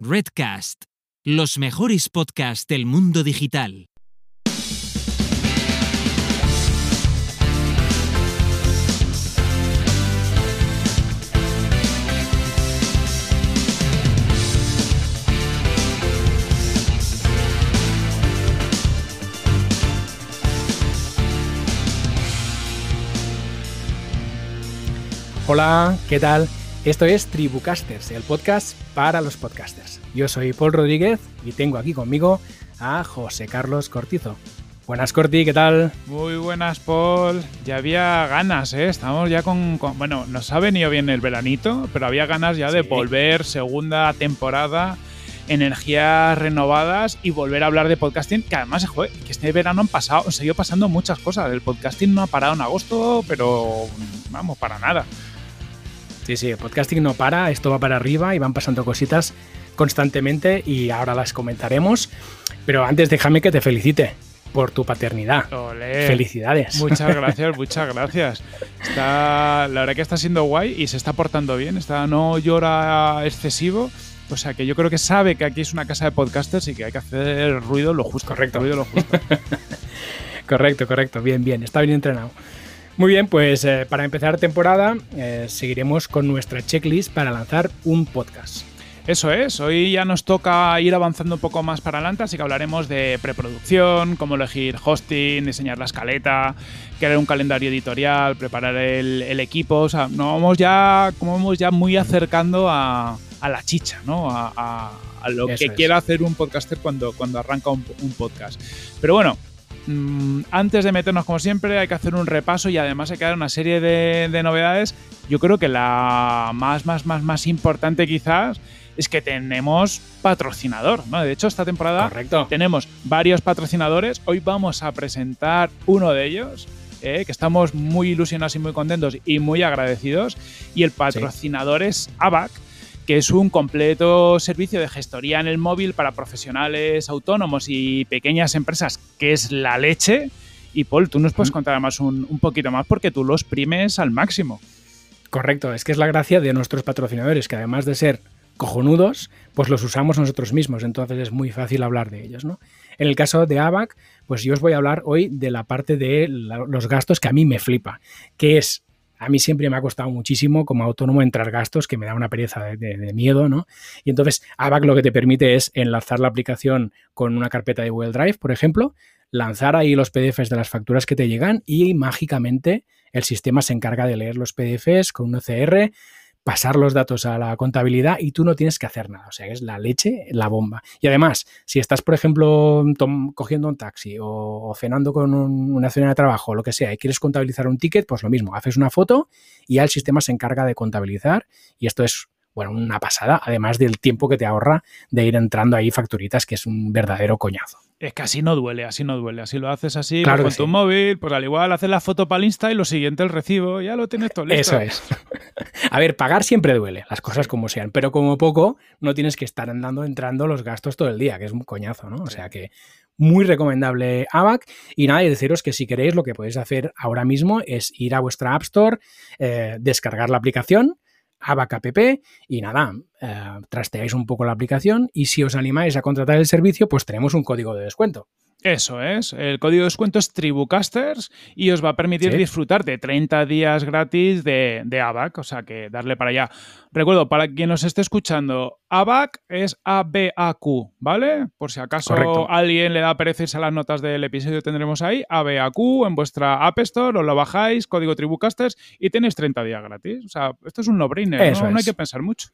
Redcast, los mejores podcasts del mundo digital. Hola, ¿qué tal? Esto es Tribucasters, el podcast para los podcasters. Yo soy Paul Rodríguez y tengo aquí conmigo a José Carlos Cortizo. Buenas, Corti, ¿qué tal? Muy buenas, Paul. Ya había ganas, ¿eh? Estamos ya con, Bueno, nos ha venido bien el veranito, pero había ganas ya de volver, segunda temporada, energías renovadas y volver a hablar de podcasting, que además, joder, que este verano han pasado, han seguido pasando muchas cosas. El podcasting no ha parado en agosto, pero vamos, para nada. Sí, sí, el podcasting no para, esto va para arriba y van pasando cositas constantemente y ahora las comentaremos. Pero antes déjame que te felicite por tu paternidad. Felicidades. Muchas gracias, muchas gracias. Está, la verdad que está siendo guay y se está portando bien. Está, no llora excesivo. O sea que yo creo que sabe que aquí es una casa de podcasters y que hay que hacer ruido lo justo. Correcto. Ruido lo justo. correcto, correcto. Bien, bien. Está bien entrenado. Muy bien, pues eh, para empezar temporada eh, seguiremos con nuestra checklist para lanzar un podcast. Eso es, hoy ya nos toca ir avanzando un poco más para adelante, así que hablaremos de preproducción, cómo elegir hosting, diseñar la escaleta, crear un calendario editorial, preparar el, equipo, o sea, nos vamos ya, como vamos ya muy acercando a, la chicha, ¿no? A, lo que quiera hacer un podcaster cuando, cuando arranca un podcast. Pero bueno, antes de meternos, como siempre, hay que hacer un repaso y además hay que dar una serie de, novedades. Yo creo que la más, más, más, más importante quizás es que tenemos patrocinador, ¿no? De hecho, esta temporada tenemos varios patrocinadores. Hoy vamos a presentar uno de ellos, eh, que estamos muy ilusionados y muy contentos y muy agradecidos. Y el patrocinador es ABAC, que es un completo servicio de gestoría en el móvil para profesionales autónomos y pequeñas empresas, que es la leche. Y Paul, tú nos puedes contar además un, poquito más porque tú los primes al máximo. Correcto, es que es la gracia de nuestros patrocinadores, que además de ser cojonudos, pues los usamos nosotros mismos, entonces es muy fácil hablar de ellos, ¿no? En el caso de ABAC, pues yo os voy a hablar hoy de la parte de los gastos que a mí me flipa, que es a mí siempre me ha costado muchísimo como autónomo entrar gastos, que me da una pereza de, miedo, ¿no? Y entonces ABAC lo que te permite es enlazar la aplicación con una carpeta de Google Drive, por ejemplo, lanzar ahí los PDFs de las facturas que te llegan y mágicamente el sistema se encarga de leer los PDFs con un OCR, pasar los datos a la contabilidad y tú no tienes que hacer nada. O sea, es la leche, la bomba. Y además, si estás, por ejemplo, cogiendo un taxi o, cenando con una cena de trabajo lo que sea y quieres contabilizar un ticket, pues lo mismo, haces una foto y ya el sistema se encarga de contabilizar y esto es bueno, una pasada, además del tiempo que te ahorra de ir entrando ahí facturitas, que es un verdadero coñazo. Es que así no duele, así no duele. Así lo haces así pues con tu móvil, pues al igual haces la foto para el Insta y lo siguiente el recibo, ya lo tienes todo listo. Eso es. A ver, pagar siempre duele, las cosas como sean, pero como poco no tienes que estar andando entrando los gastos todo el día, que es un coñazo, ¿no? O sea que muy recomendable ABAC. Y nada, y deciros que si queréis, lo que podéis hacer ahora mismo es ir a vuestra App Store, eh, descargar la aplicación app y nada, eh, trasteáis un poco la aplicación y si os animáis a contratar el servicio, pues tenemos un código de descuento. Eso es, el código de descuento es Tribucasters y os va a permitir disfrutar de 30 días gratis de, de, ABAC, o sea que darle para allá. Recuerdo, para quien nos esté escuchando, ABAC es ABAQ, ¿vale? Por si acaso alguien le da pereza a las notas del episodio, tendremos ahí ABAQ en vuestra App Store, os lo bajáis, código Tribucasters y tenéis 30 días gratis. O sea, esto es un no-brainer, ¿no? no hay que pensar mucho.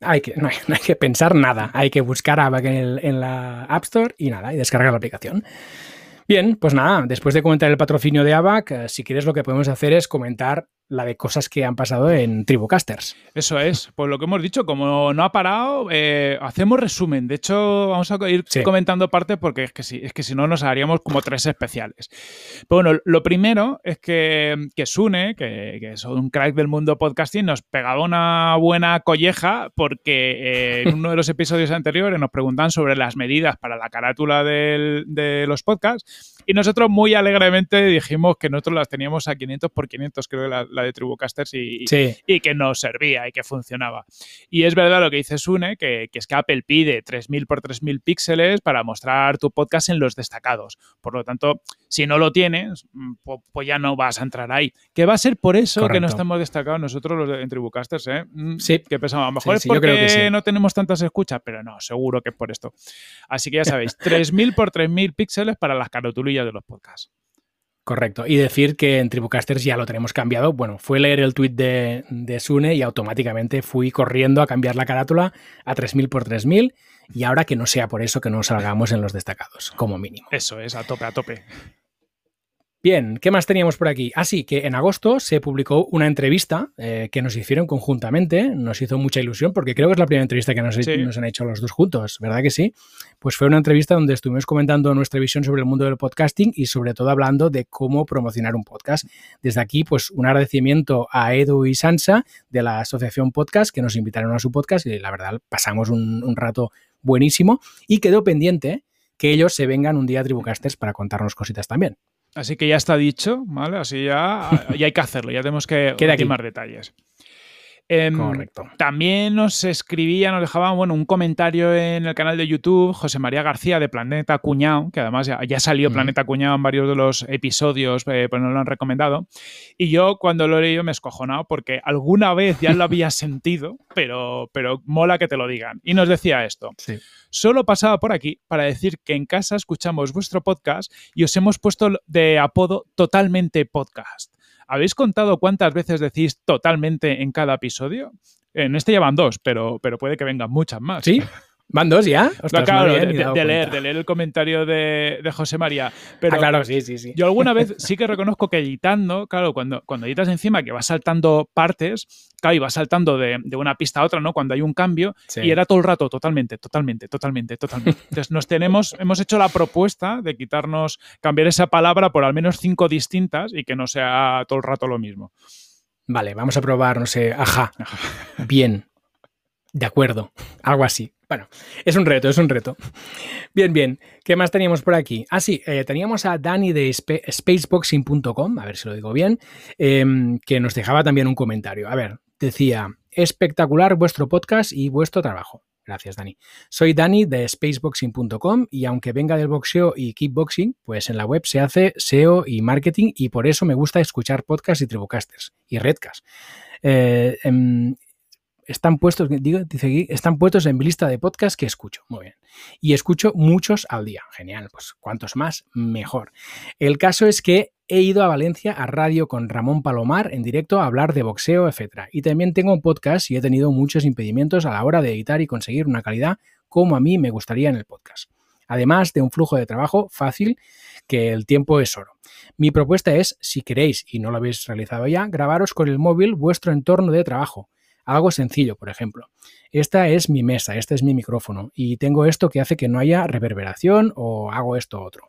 Hay que, no, hay, que pensar nada. Hay que buscar ABAC en, en, la App Store y nada, y descargar la aplicación. Bien, pues nada, después de comentar el patrocinio de ABAC, eh, si quieres lo que podemos hacer es comentar la de cosas que han pasado en Tribucasters. Eso es, pues lo que hemos dicho, como no ha parado, eh, hacemos resumen. De hecho, vamos a ir comentando parte porque es que, si, es que si no nos haríamos como tres especiales. Pero bueno, lo primero es que, que Sune, que, que es un crack del mundo podcasting, nos pegaba una buena colleja porque eh, en uno de los episodios anteriores nos preguntan sobre las medidas para la carátula de los podcasts Y nosotros muy alegremente dijimos que nosotros las teníamos a 500 por 500, creo, la, la de Tribucasters, y, y, que nos servía y que funcionaba. Y es verdad lo que dice Sune, que, que es que Apple pide 3000 por 3000 píxeles para mostrar tu podcast en los destacados. Por lo tanto, si no lo tienes, mm, pues ya no vas a entrar ahí. Que va a ser por eso que no estamos destacados nosotros los de, en Tribucasters, ¿eh? Mm, sí. Que pensamos, a lo mejor es porque no tenemos tantas escuchas, pero no, seguro que es por esto. Así que ya sabéis, 3000 por 3000 píxeles para las carotulillas de los podcasts. Correcto. Y decir que en Tribucasters ya lo tenemos cambiado. Bueno, fue leer el tweet de, de, Sune y automáticamente fui corriendo a cambiar la carátula a 3000 por 3000 y ahora que no sea por eso que no salgamos en los destacados, como mínimo. Eso es, a tope, a tope. Bien, ¿qué más teníamos por aquí? Ah, sí, que en agosto se publicó una entrevista eh, que nos hicieron conjuntamente. Nos hizo mucha ilusión porque creo que es la primera entrevista que nos, nos, han hecho los dos juntos, ¿verdad que sí? Pues fue una entrevista donde estuvimos comentando nuestra visión sobre el mundo del podcasting y sobre todo hablando de cómo promocionar un podcast. Desde aquí, pues un agradecimiento a Edu y Sansa de la Asociación Podcast que nos invitaron a su podcast y la verdad pasamos un, un rato buenísimo y quedó pendiente que ellos se vengan un día a Tribucasters para contarnos cositas también. Así que ya está dicho, ¿vale? Así ya, ya hay que hacerlo, ya tenemos que dar más detalles. Em, Correcto. También nos escribía, nos dejaba bueno, un comentario en el canal de YouTube, José María García de Planeta Cuñado, que además ya, salió Planeta Cuñado en varios de los episodios, eh, pues nos lo han recomendado. Y yo cuando lo he leído me he escojonado porque alguna vez ya lo había sentido, pero, pero mola que te lo digan. Y nos decía esto. Solo pasaba por aquí para decir que en casa escuchamos vuestro podcast y os hemos puesto de apodo totalmente podcast. ¿Habéis contado cuántas veces decís totalmente en cada episodio? En este llevan dos, pero, pero puede que vengan muchas más. Sí. ¿Van dos ya? claro, de, leer, de leer el comentario de, José María. Pero ah, claro, sí, sí, sí. Yo alguna vez sí que reconozco que editando, claro, cuando, cuando editas encima que vas saltando partes, claro, y vas saltando de, una pista a otra, ¿no? Cuando hay un cambio, y era todo el rato totalmente, totalmente, totalmente, totalmente. Entonces nos tenemos, hemos hecho la propuesta de quitarnos, cambiar esa palabra por al menos cinco distintas y que no sea todo el rato lo mismo. Vale, vamos a probar, no sé, ajá. Bien. De acuerdo. Algo así. Bueno, es un reto, es un reto. Bien, bien. ¿Qué más teníamos por aquí? Ah, sí, eh, teníamos a Dani de spaceboxing.com, a ver si lo digo bien, em, que nos dejaba también un comentario. A ver, decía, espectacular vuestro podcast y vuestro trabajo. Gracias, Dani. Soy Dani de spaceboxing.com y aunque venga del boxeo y kickboxing, pues en la web se hace SEO y marketing y por eso me gusta escuchar podcasts y tribucasters y redcast. Eh, em, están puestos, digo, dice aquí, están puestos en mi lista de podcasts que escucho. Muy bien. Y escucho muchos al día. Genial. Pues cuantos más, mejor. El caso es que he ido a Valencia a radio con Ramón Palomar en directo a hablar de boxeo, etc. Y también tengo un podcast y he tenido muchos impedimentos a la hora de editar y conseguir una calidad como a mí me gustaría en el podcast. Además de un flujo de trabajo fácil, que el tiempo es oro. Mi propuesta es, si queréis y no lo habéis realizado ya, grabaros con el móvil vuestro entorno de trabajo algo sencillo, por ejemplo. Esta es mi mesa, este es mi micrófono y tengo esto que hace que no haya reverberación o hago esto otro.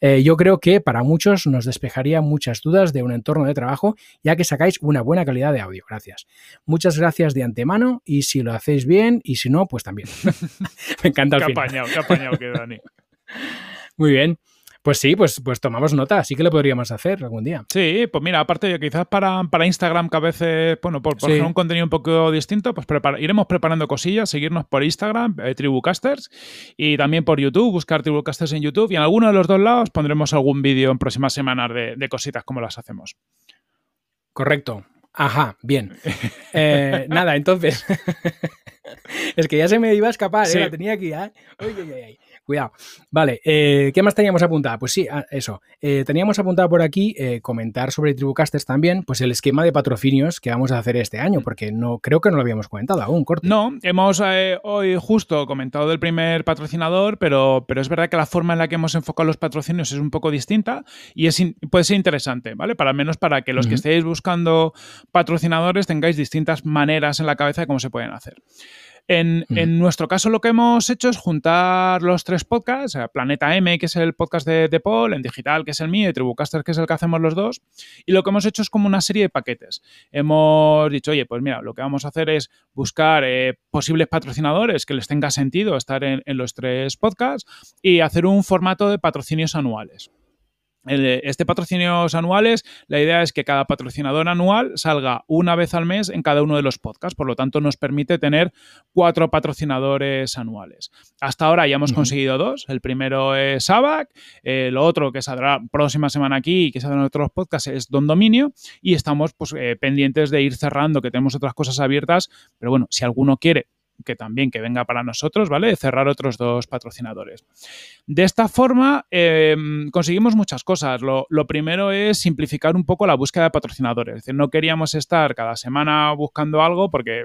Eh, yo creo que para muchos nos despejaría muchas dudas de un entorno de trabajo ya que sacáis una buena calidad de audio. Gracias. Muchas gracias de antemano y si lo hacéis bien y si no, pues también. Me encanta el qué Apañado, qué apañado que Dani. Muy bien. Pues sí, pues, pues tomamos nota, así que lo podríamos hacer algún día. Sí, pues mira, aparte de quizás para, para Instagram, que a veces, bueno, por, por un contenido un poco distinto, pues iremos preparando cosillas, seguirnos por Instagram, eh, Tribucasters, y también por YouTube, buscar Tribucasters en YouTube, y en alguno de los dos lados pondremos algún vídeo en próximas semanas de, cositas como las hacemos. Correcto. Ajá, bien. Eh, nada, entonces. es que ya se me iba a escapar, ¿eh? la tenía aquí. ¿eh? Uy, uy, uy. Cuidado. Vale, eh, ¿qué más teníamos apuntado? Pues sí, ah, eso. Eh, teníamos apuntado por aquí eh, comentar sobre Tribucasters también, pues el esquema de patrocinios que vamos a hacer este año, porque no creo que no lo habíamos comentado aún, corto. No, hemos hoy justo comentado del primer patrocinador, pero, pero es verdad que la forma en la que hemos enfocado los patrocinios es un poco distinta y es puede ser interesante, ¿vale? Para menos para que los que estéis buscando patrocinadores tengáis distintas maneras en la cabeza de cómo se pueden hacer. En, nuestro caso lo que hemos hecho es juntar los tres podcasts, Planeta M, que es el podcast de, Paul, en digital, que es el mío, y Tribucaster, que es el que hacemos los dos, y lo que hemos hecho es como una serie de paquetes. Hemos dicho, oye, pues mira, lo que vamos a hacer es buscar eh, posibles patrocinadores que les tenga sentido estar en, en los tres podcasts y hacer un formato de patrocinios anuales. Este patrocinios anuales, la idea es que cada patrocinador anual salga una vez al mes en cada uno de los podcasts. Por lo tanto, nos permite tener cuatro patrocinadores anuales. Hasta ahora ya hemos conseguido dos. El primero es ABAC, el otro que saldrá próxima semana aquí y que saldrá en otros podcasts es Don Dominio. Y estamos pues, eh, pendientes de ir cerrando, que tenemos otras cosas abiertas. Pero bueno, si alguno quiere que también que venga para nosotros, ¿vale? Cerrar otros dos patrocinadores. De esta forma eh, conseguimos muchas cosas. Lo, primero es simplificar un poco la búsqueda de patrocinadores. Es decir, no queríamos estar cada semana buscando algo porque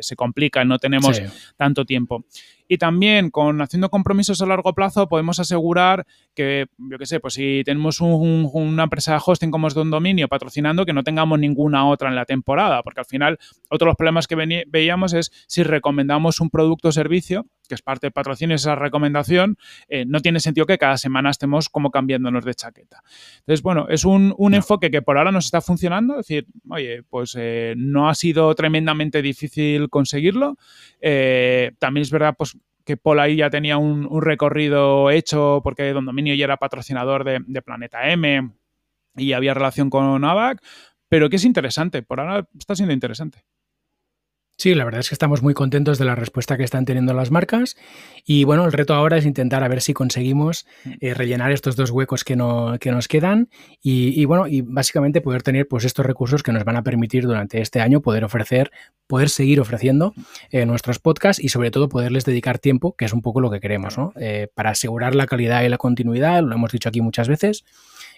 se, complica y no tenemos tanto tiempo. Y también con haciendo compromisos a largo plazo podemos asegurar que, yo qué sé, pues si tenemos una empresa de hosting como es de un dominio patrocinando, que no tengamos ninguna otra en la temporada, porque al final otro de los problemas que veíamos es si recomendamos un producto o servicio, que es parte del patrocinio, esa recomendación, eh, no tiene sentido que cada semana estemos como cambiándonos de chaqueta. Entonces, bueno, es un, enfoque que por ahora nos está funcionando, es decir, oye, pues eh, no ha sido tremendamente difícil conseguirlo. Eh, también es verdad, pues que Paul ahí ya tenía un, recorrido hecho porque Don Dominio ya era patrocinador de, Planeta M y había relación con ABAC, pero que es interesante, por ahora está siendo interesante. Sí, la verdad es que estamos muy contentos de la respuesta que están teniendo las marcas. Y bueno, el reto ahora es intentar a ver si conseguimos eh, rellenar estos dos huecos que, no, que nos quedan y, bueno, y básicamente poder tener pues estos recursos que nos van a permitir durante este año poder ofrecer, poder seguir ofreciendo eh, nuestros podcasts y sobre todo poderles dedicar tiempo, que es un poco lo que queremos, ¿no? Eh, para asegurar la calidad y la continuidad, lo hemos dicho aquí muchas veces,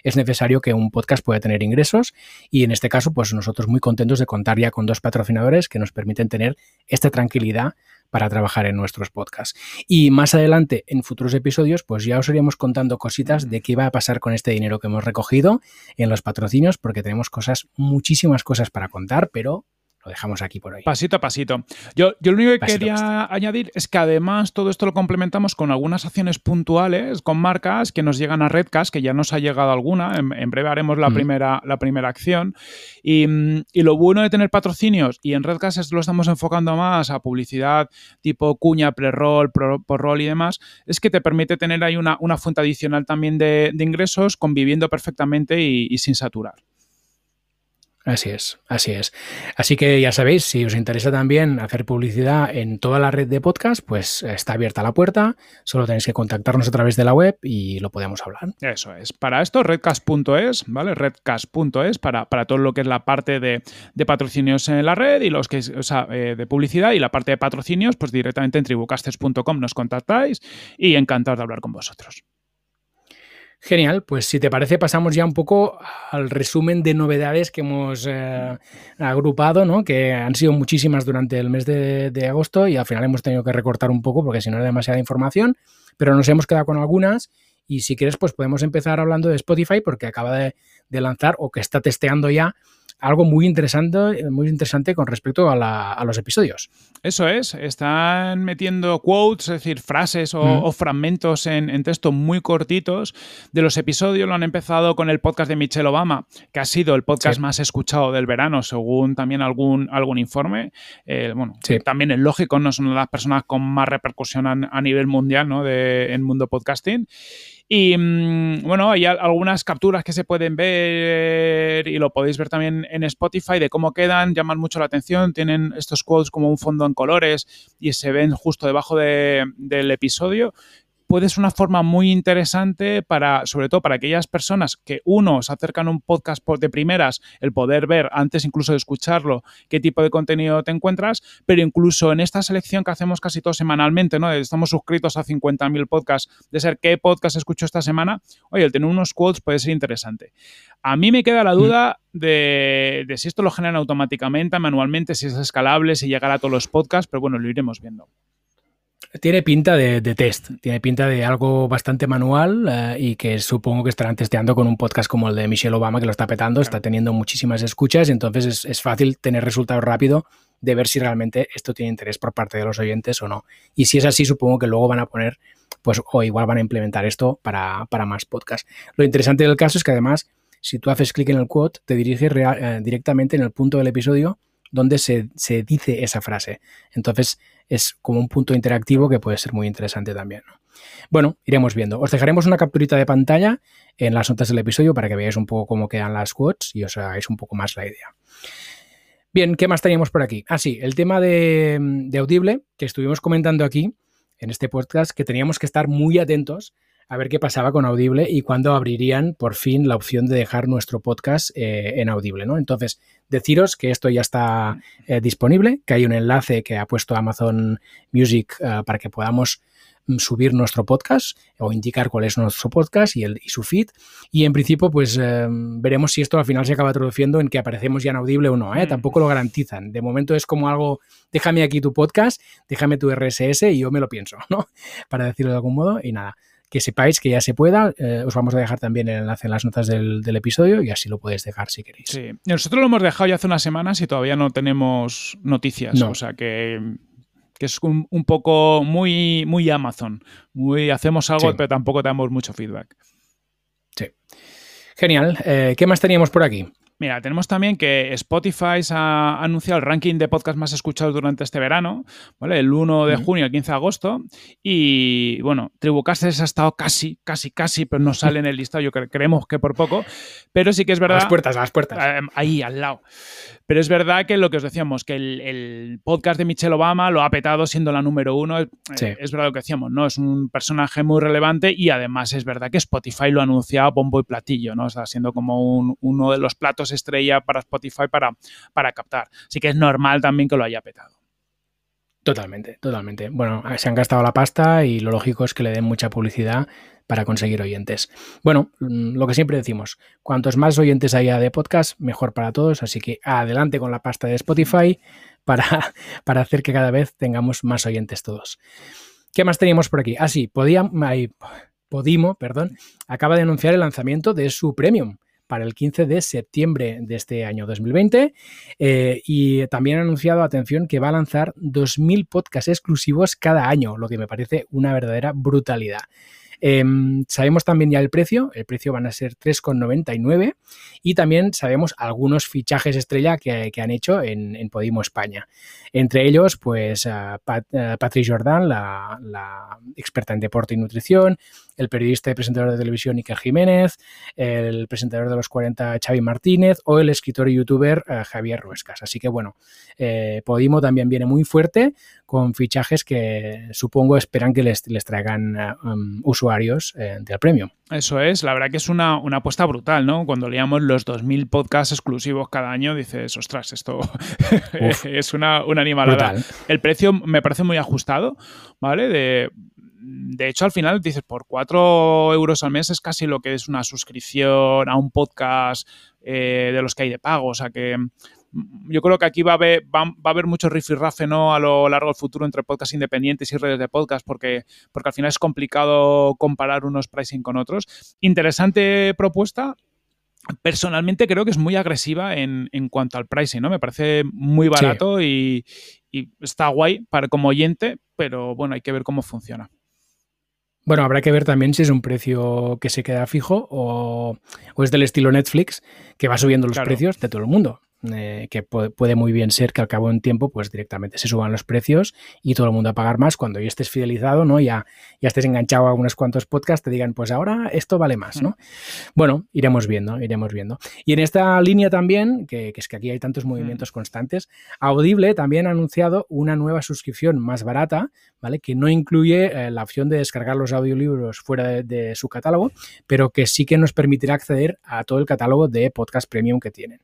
es necesario que un podcast pueda tener ingresos y en este caso pues nosotros muy contentos de contar ya con dos patrocinadores que nos permiten tener esta tranquilidad para trabajar en nuestros podcasts. Y más adelante, en futuros episodios, pues ya os iríamos contando cositas de qué va a pasar con este dinero que hemos recogido en los patrocinios, porque tenemos cosas, muchísimas cosas para contar, pero lo dejamos aquí por ahí. Pasito a pasito. Yo, yo lo único que quería añadir es que además todo esto lo complementamos con algunas acciones puntuales con marcas que nos llegan a Redcast, que ya nos ha llegado alguna. En, breve haremos la, primera, la primera acción. Y, lo bueno de tener patrocinios, y en Redcast lo estamos enfocando más a publicidad tipo cuña, pre-roll, por-roll y demás, es que te permite tener ahí una, una fuente adicional también de, ingresos conviviendo perfectamente y sin saturar. Así es, así es. Así que ya sabéis, si os interesa también hacer publicidad en toda la red de podcast, pues está abierta la puerta, solo tenéis que contactarnos a través de la web y lo podemos hablar. Eso es. Para esto, redcast.es, ¿vale? Redcast.es para, para todo lo que es la parte de, patrocinios en la red y los que, o sea, eh, de publicidad y la parte de patrocinios, pues directamente en tribucasters.com nos contactáis y encantado de hablar con vosotros. Genial, pues si te parece pasamos ya un poco al resumen de novedades que hemos eh, agrupado, ¿no? que han sido muchísimas durante el mes de, agosto y al final hemos tenido que recortar un poco porque si no era demasiada información, pero nos hemos quedado con algunas y si quieres pues podemos empezar hablando de Spotify porque acaba de lanzar o que está testeando ya algo muy interesante, muy interesante con respecto a, los episodios. Eso es, están metiendo quotes, es decir, frases o, fragmentos en, texto muy cortitos de los episodios. Lo han empezado con el podcast de Michelle Obama, que ha sido el podcast más escuchado del verano, según también algún, algún informe. Eh, bueno, también es lógico, no son las personas con más repercusión a, nivel mundial ¿no? de, en mundo podcasting. Y mm, bueno, hay algunas capturas que se pueden ver y lo podéis ver también en Spotify de cómo quedan, llaman mucho la atención, tienen estos quotes como un fondo en colores y se ven justo debajo del episodio puede ser una forma muy interesante para, sobre todo para aquellas personas que uno se acercan a un podcast de primeras, el poder ver antes incluso de escucharlo qué tipo de contenido te encuentras, pero incluso en esta selección que hacemos casi todos semanalmente, ¿no? Estamos suscritos a 50.000 podcasts, de ser qué podcast escucho esta semana, oye, el tener unos quotes puede ser interesante. A mí me queda la duda de, de si esto lo generan automáticamente, manualmente, si es escalable, si llegará a todos los podcasts, pero bueno, lo iremos viendo. Tiene pinta de, test, tiene pinta de algo bastante manual eh, y que supongo que estarán testeando con un podcast como el de Michelle Obama, que lo está petando, está teniendo muchísimas escuchas y entonces es, fácil tener resultados rápido de ver si realmente esto tiene interés por parte de los oyentes o no. Y si es así, supongo que luego van a poner, pues, o igual van a implementar esto para, más podcasts. Lo interesante del caso es que además, si tú haces clic en el quote, te dirige eh, directamente en el punto del episodio donde se, se dice esa frase. Entonces es como un punto interactivo que puede ser muy interesante también. Bueno, iremos viendo. Os dejaremos una capturita de pantalla en las notas del episodio para que veáis un poco cómo quedan las quotes y os hagáis un poco más la idea. Bien, ¿qué más teníamos por aquí? Ah, sí, el tema de, de Audible, que estuvimos comentando aquí en este podcast, que teníamos que estar muy atentos a ver qué pasaba con Audible y cuándo abrirían por fin la opción de dejar nuestro podcast eh, en Audible, ¿no? Entonces, deciros que esto ya está eh, disponible, que hay un enlace que ha puesto Amazon Music eh, para que podamos mm, subir nuestro podcast o indicar cuál es nuestro podcast y, el, y su feed. Y en principio, pues veremos si esto al final se acaba traduciendo en que aparecemos ya en Audible o no. ¿eh? Mm. Tampoco lo garantizan. De momento es como algo, déjame aquí tu podcast, déjame tu RSS y yo me lo pienso, ¿no? Para decirlo de algún modo. Y nada, que sepáis que ya se pueda. Eh, os vamos a dejar también el enlace en las notas del, episodio y así lo podéis dejar si queréis. Sí, nosotros lo hemos dejado ya hace unas semanas y todavía no tenemos noticias. O sea que, es un, poco muy, muy Amazon. Muy hacemos algo, pero tampoco tenemos mucho feedback. Sí. Genial. Eh, ¿Qué más teníamos por aquí? Mira, tenemos también que Spotify ha anunciado el ranking de podcast más escuchados durante este verano, ¿vale? El 1 de junio al 15 de agosto. Y bueno, Tribucasters ha estado casi, casi, casi, pero no sale en el listado. Yo creemos que por poco. Pero sí que es verdad. A las puertas, a las puertas. Eh, ahí, al lado. Pero es verdad que lo que os decíamos, que el, podcast de Michelle Obama lo ha petado siendo la número uno. Eh, es verdad lo que decíamos, ¿no? Es un personaje muy relevante y además es verdad que Spotify lo ha anunciado bombo y platillo, ¿no? Está siendo como uno de los platos estrella para Spotify para, para captar. Así que es normal también que lo haya petado. Totalmente, totalmente. Bueno, se han gastado la pasta y lo lógico es que le den mucha publicidad para conseguir oyentes. Bueno, mm, lo que siempre decimos, cuantos más oyentes haya de podcast, mejor para todos, así que adelante con la pasta de Spotify para, para hacer que cada vez tengamos más oyentes todos. ¿Qué más teníamos por aquí? Ah, sí, Podimo, perdón, acaba de anunciar el lanzamiento de su premium para el 15 de septiembre de este año 2020 eh, y también ha anunciado, atención, que va a lanzar 2.000 podcasts exclusivos cada año, lo que me parece una verdadera brutalidad. Em, sabemos también ya el precio, el precio van a ser 3,99 y también sabemos algunos fichajes estrella que, han hecho en, Podimo España. Entre ellos, pues Pat, Patrick Jordan, la, experta en deporte y nutrición, el periodista y presentador de televisión Iker Jiménez, el presentador de los 40 Xavi Martínez o el escritor y youtuber eh, Javier Ruescas. Así que bueno, eh, Podimo también viene muy fuerte con fichajes que supongo esperan que les, les traigan eh, um, usuarios del premium. Eso es, la verdad que es una, apuesta brutal, ¿no? Cuando leíamos los 2.000 podcasts exclusivos cada año, dices, ostras, esto es una, una animalada. El precio me parece muy ajustado, ¿vale? De, de hecho, al final dices, por 4 euros al mes es casi lo que es una suscripción a un podcast eh, de los que hay de pago. O sea que yo creo que aquí va a haber, va, a haber mucho rifirrafe ¿no? a lo largo del futuro entre podcasts independientes y redes de podcast porque, porque al final es complicado comparar unos pricing con otros. Interesante propuesta. Personalmente creo que es muy agresiva en, cuanto al pricing, ¿no? Me parece muy barato y, y, está guay para como oyente, pero bueno, hay que ver cómo funciona. Bueno, habrá que ver también si es un precio que se queda fijo o, es del estilo Netflix, que va subiendo los precios de todo el mundo. Eh, que puede, muy bien ser que al cabo de un tiempo pues directamente se suban los precios y todo el mundo a pagar más cuando ya estés fidelizado, ¿no? Ya, ya estés enganchado a unos cuantos podcasts, te digan, pues ahora esto vale más, ¿no? Bueno, iremos viendo, iremos viendo. Y en esta línea también, que, es que aquí hay tantos movimientos constantes, Audible también ha anunciado una nueva suscripción más barata, ¿vale? Que no incluye eh, la opción de descargar los audiolibros fuera de, de su catálogo, pero que sí que nos permitirá acceder a todo el catálogo de podcast premium que tienen.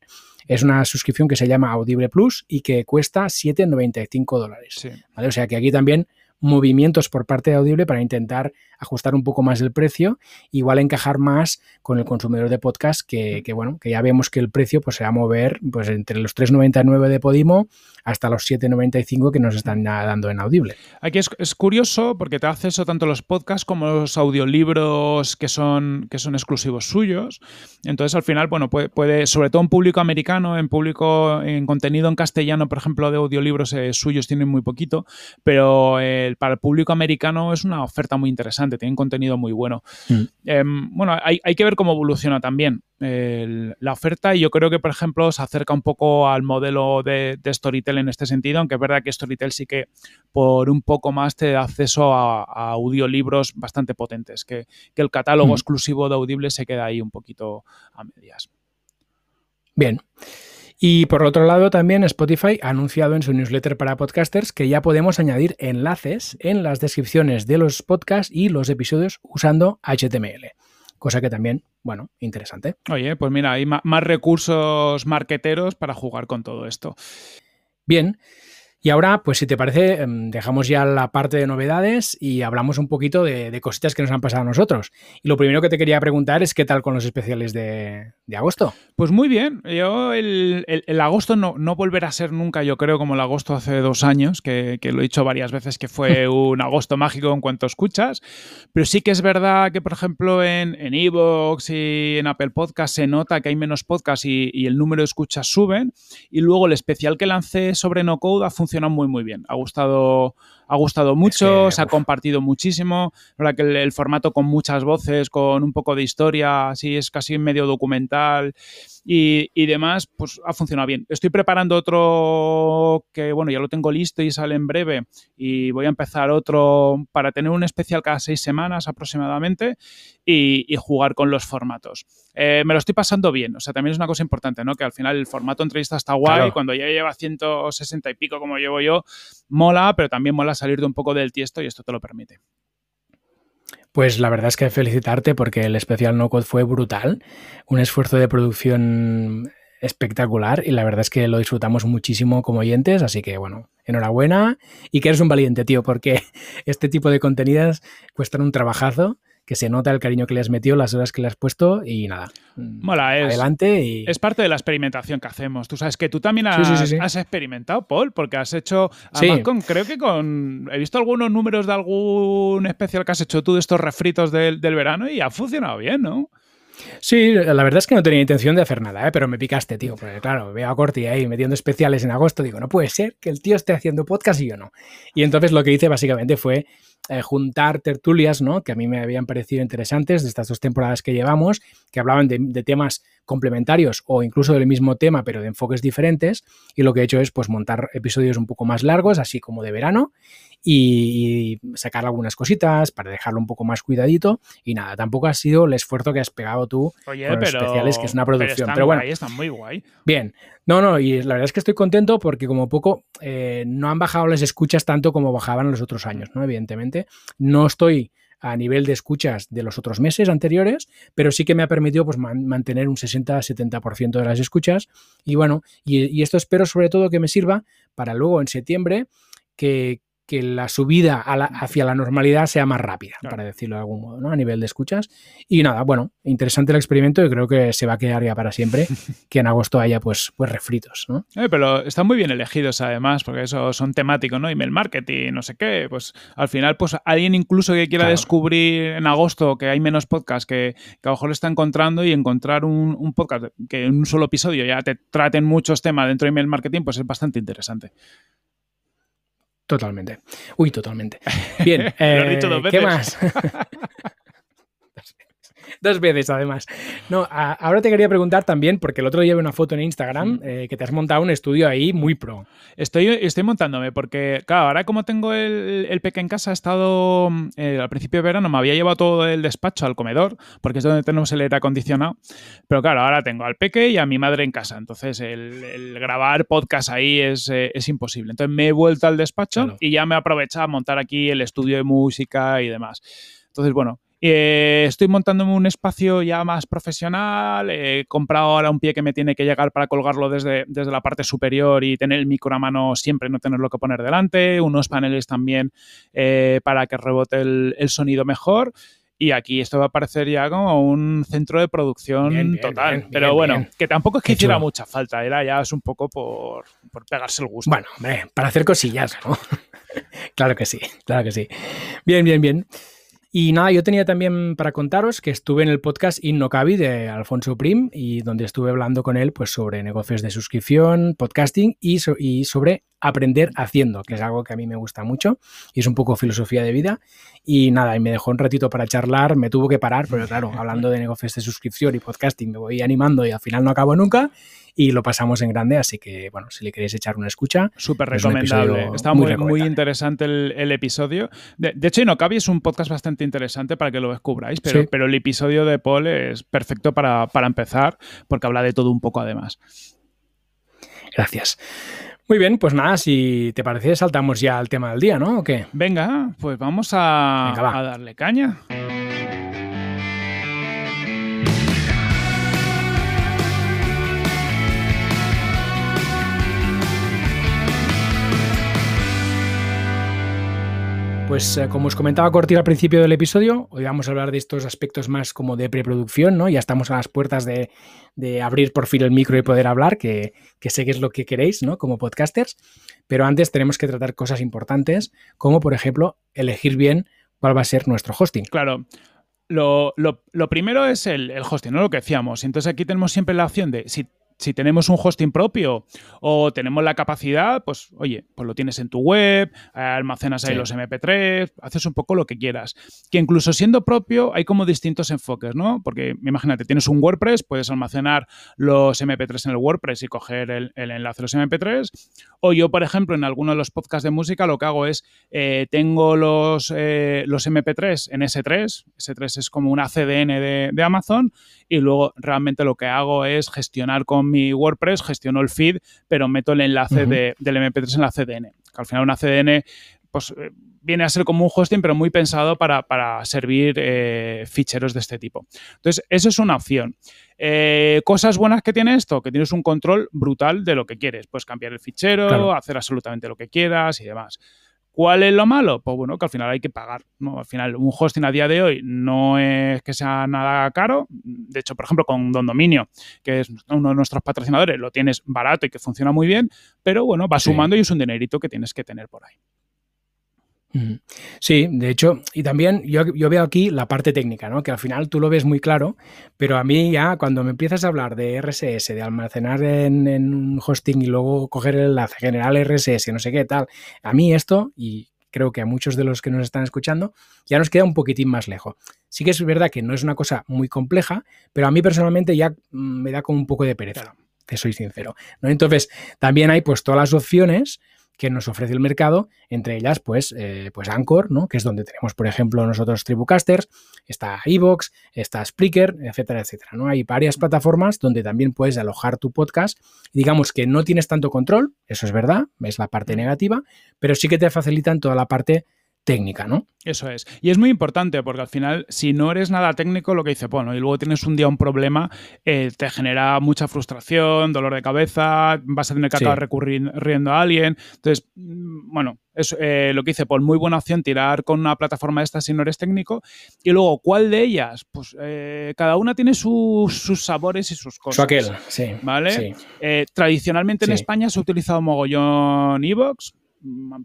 Es una suscripción que se llama Audible Plus y que cuesta 7,95 dólares. O sea que aquí también movimientos por parte de Audible para intentar ajustar un poco más el precio, igual encajar más con el consumidor de podcast que, bueno, que ya vemos que el precio pues se va a mover pues entre los 3.99 de Podimo hasta los 7.95 que nos están dando en Audible. Aquí es, curioso porque te da acceso tanto los podcasts como los audiolibros que son, que son exclusivos suyos. Entonces al final, bueno, puede, puede sobre todo en público americano, en público, en contenido en castellano, por ejemplo, de audiolibros eh, suyos tienen muy poquito, pero para el público americano es una oferta muy interesante, tienen contenido muy bueno. Mm. Em, bueno, hay, hay que ver cómo evoluciona también el- la oferta y yo creo que, por ejemplo, se acerca un poco al modelo de, de Storytel en este sentido, aunque es verdad que Storytel sí que por un poco más te da acceso a, a audiolibros bastante potentes, que, que el catálogo Mm. exclusivo de Audible se queda ahí un poquito a medias. Bien. Y por otro lado, también Spotify ha anunciado en su newsletter para podcasters que ya podemos añadir enlaces en las descripciones de los podcasts y los episodios usando HTML. Cosa que también, bueno, interesante. Oye, pues mira, hay más recursos marqueteros para jugar con todo esto. Bien. Y ahora, pues si te parece, em, dejamos ya la parte de novedades y hablamos un poquito de, de cositas que nos han pasado a nosotros. Y lo primero que te quería preguntar es qué tal con los especiales de, de agosto. Pues muy bien. Yo el, el- el agosto no, no volverá a ser nunca, yo creo, como el agosto hace dos años, que, que lo he dicho varias veces que fue un agosto mágico en cuanto escuchas. Pero sí que es verdad que, por ejemplo, en en Evox y en Apple Podcast se nota que hay menos podcasts y, y el número de escuchas suben. Y luego el especial que lancé sobre No Code ha funcionado muy, muy bien. Ha gustado, ha gustado mucho, que, se ha uf. compartido muchísimo. La que el, el formato con muchas voces, con un poco de historia, así es casi medio documental y, y demás, pues ha funcionado bien. Estoy preparando otro que, bueno, ya lo tengo listo y sale en breve y voy a empezar otro para tener un especial cada seis semanas aproximadamente y, y jugar con los formatos. Eh, me lo estoy pasando bien, o sea, también es una cosa importante, ¿no? Que al final el formato entrevista está guay, Claro. cuando ya lleva 160 y pico como llevo yo, mola, pero también mola salir de un poco del tiesto y esto te lo permite. Pues la verdad es que felicitarte porque el especial No Code fue brutal, un esfuerzo de producción espectacular y la verdad es que lo disfrutamos muchísimo como oyentes, así que bueno, enhorabuena y que eres un valiente, tío, porque este tipo de contenidos cuestan un trabajazo, que se nota el cariño que le has metido, las horas que le has puesto y nada. Mola, es- Adelante y... Es parte de la experimentación que hacemos. Tú sabes que tú también has, sí, sí, sí. has experimentado, Paul, porque has hecho. Además, Sí. con, creo que con. He visto algunos números de algún especial que has hecho tú de estos refritos del, del verano y ha funcionado bien, ¿no? Sí, la verdad es que no tenía intención de hacer nada, ¿eh? pero me picaste, tío. Porque claro, veo a Corti ahí metiendo especiales en agosto. Digo, no puede ser que el tío esté haciendo podcast y yo no. Y entonces lo que hice básicamente fue eh, juntar tertulias, ¿no? Que a mí me habían parecido interesantes de estas dos temporadas que llevamos, que hablaban de, de temas complementarios o incluso del mismo tema, pero de enfoques diferentes. Y lo que he hecho es pues montar episodios un poco más largos, así como de verano, y, sacar algunas cositas para dejarlo un poco más cuidadito. Y nada, tampoco ha sido el esfuerzo que has pegado tú Oye, con los especiales, que es una producción. Pero, están Pero bueno. guay, están muy guay. Bien, no, no, y la verdad es que estoy contento porque como poco eh, no han bajado las escuchas tanto como bajaban los otros años, ¿no? Evidentemente. No estoy a nivel de escuchas de los otros meses anteriores, pero sí que me ha permitido pues, man- mantener un 60-70% de las escuchas. Y bueno, y, y esto espero sobre todo que me sirva para luego en septiembre que, que la subida la- hacia la normalidad sea más rápida, Claro. para decirlo de algún modo, ¿no? A nivel de escuchas. Y nada, bueno, interesante el experimento y creo que se va a quedar ya para siempre que en agosto haya pues, pues refritos, ¿no? Eh, pero están muy bien elegidos además, porque eso son temáticos, ¿no? Email marketing, no sé qué. Pues al final, pues alguien incluso que quiera Claro. descubrir en agosto que hay menos podcasts que, que a lo mejor está encontrando y encontrar un, un podcast que en un solo episodio ya te traten muchos temas dentro de email marketing, pues es bastante interesante. Totalmente. Uy, totalmente. Bien, Lo eh, dicho dos ¿qué veces. más? Dos veces, además. No, a- ahora te quería preguntar también, porque el otro día vi una foto en Instagram eh, que te has montado un estudio ahí muy pro. Estoy, estoy montándome porque, claro, ahora como tengo el, el peque en casa, he estado eh, al principio de verano, me había llevado todo el despacho al comedor, porque es donde tenemos el aire acondicionado. Pero claro, ahora tengo al peque y a mi madre en casa. Entonces, el, el grabar podcast ahí es, eh, es imposible. Entonces, me he vuelto al despacho Claro. y ya me he aprovechado a montar aquí el estudio de música y demás. Entonces, bueno. Eh, estoy montándome un espacio ya más profesional. He comprado ahora un pie que me tiene que llegar para colgarlo desde, desde la parte superior y tener el micro a mano siempre, no tenerlo que poner delante. Unos paneles también eh, para que rebote el, el sonido mejor. Y aquí esto va a parecer ya como un centro de producción Bien, bien, total. bien, Pero bueno, que tampoco es que hiciera mucha falta. Era ya es un poco por, por pegarse el gusto. Bueno, hombre, para hacer cosillas, ¿no? claro que sí, claro que sí. Bien, bien, bien. Y nada, yo tenía también para contaros que estuve en el podcast Innocabi de Alfonso Prim y donde estuve hablando con él pues sobre negocios de suscripción, podcasting y, y sobre aprender haciendo, que es algo que a mí me gusta mucho y es un poco filosofía de vida. Y nada, y me dejó un ratito para charlar, me tuvo que parar, pero claro, hablando de negocios de suscripción y podcasting me voy animando y al final no acabo nunca y lo pasamos en grande, así que bueno, si le queréis echar una escucha. Súper recomendable. Está muy, muy, interesante el, episodio. De, hecho, Inocabi es un podcast bastante interesante para que lo descubráis, pero, pero el episodio de Paul es perfecto para, para empezar porque habla de todo un poco además. Gracias. Muy bien, pues nada, si te parece, saltamos ya al tema del día, ¿no? ¿O qué? Venga, pues vamos a, a darle caña. Pues eh, como os comentaba Corti al principio del episodio, hoy vamos a hablar de estos aspectos más como de preproducción, ¿no? Ya estamos a las puertas de, abrir por fin el micro y poder hablar, que, sé que es lo que queréis, ¿no? Como podcasters. Pero antes tenemos que tratar cosas importantes, como por ejemplo elegir bien cuál va a ser nuestro hosting. Claro. Lo, primero es el, el, hosting, ¿no? Lo que decíamos. Entonces aquí tenemos siempre la opción de si si tenemos un hosting propio o tenemos la capacidad, pues oye, pues lo tienes en tu web, almacenas ahí los MP3, haces un poco lo que quieras. Que incluso siendo propio hay como distintos enfoques, ¿no? Porque imagínate, tienes un WordPress, puedes almacenar los MP3 en el WordPress y coger el, enlace de los MP3. O yo, por ejemplo, en alguno de los podcasts de música lo que hago es, eh, tengo los, eh, los MP3 en S3, S3 es como una CDN de, de Amazon, y luego realmente lo que hago es gestionar con mi WordPress, gestiono el feed, pero meto el enlace de, del MP3 en la CDN. Que al final una CDN pues, eh, viene a ser como un hosting, pero muy pensado para, servir eh, ficheros de este tipo. Entonces, eso es una opción. Eh, cosas buenas que tiene esto, que tienes un control brutal de lo que quieres. Puedes cambiar el fichero, hacer absolutamente lo que quieras y demás. ¿Cuál es lo malo? Pues bueno, que al final hay que pagar. ¿no? Al final, un hosting a día de hoy no es que sea nada caro. De hecho, por ejemplo, con Don Dominio, que es uno de nuestros patrocinadores, lo tienes barato y que funciona muy bien, pero bueno, va sumando y es un dinerito que tienes que tener por ahí. Sí, de hecho, y también yo, veo aquí la parte técnica, ¿no? Que al final tú lo ves muy claro, pero a mí ya cuando me empiezas a hablar de RSS, de almacenar en, un hosting y luego coger el enlace, general RSS, no sé qué tal, a mí esto, y creo que a muchos de los que nos están escuchando, ya nos queda un poquitín más lejos. Sí que es verdad que no es una cosa muy compleja, pero a mí personalmente ya mm, me da como un poco de pereza, te soy sincero. ¿no? Entonces, también hay pues todas las opciones que nos ofrece el mercado, entre ellas pues, eh, pues Anchor, ¿no? que es donde tenemos, por ejemplo, nosotros Tribucasters, está Evox, está Spreaker, etcétera, etcétera. ¿no? Hay varias plataformas donde también puedes alojar tu podcast. Digamos que no tienes tanto control, eso es verdad, es la parte negativa, pero sí que te facilitan toda la parte técnica, ¿no? Eso es. Y es muy importante porque al final, si no eres nada técnico, lo que dice, bueno, y luego tienes un día un problema, eh, te genera mucha frustración, dolor de cabeza, vas a tener que acabar recurriendo a alguien. Entonces, bueno, es eh, lo que dice Paul, muy buena opción tirar con una plataforma de estas si no eres técnico. Y luego, ¿cuál de ellas? Pues eh, cada una tiene sus sabores y sus cosas. Su aquel, sí. ¿Vale? tradicionalmente en España se ha utilizado mogollón Evox,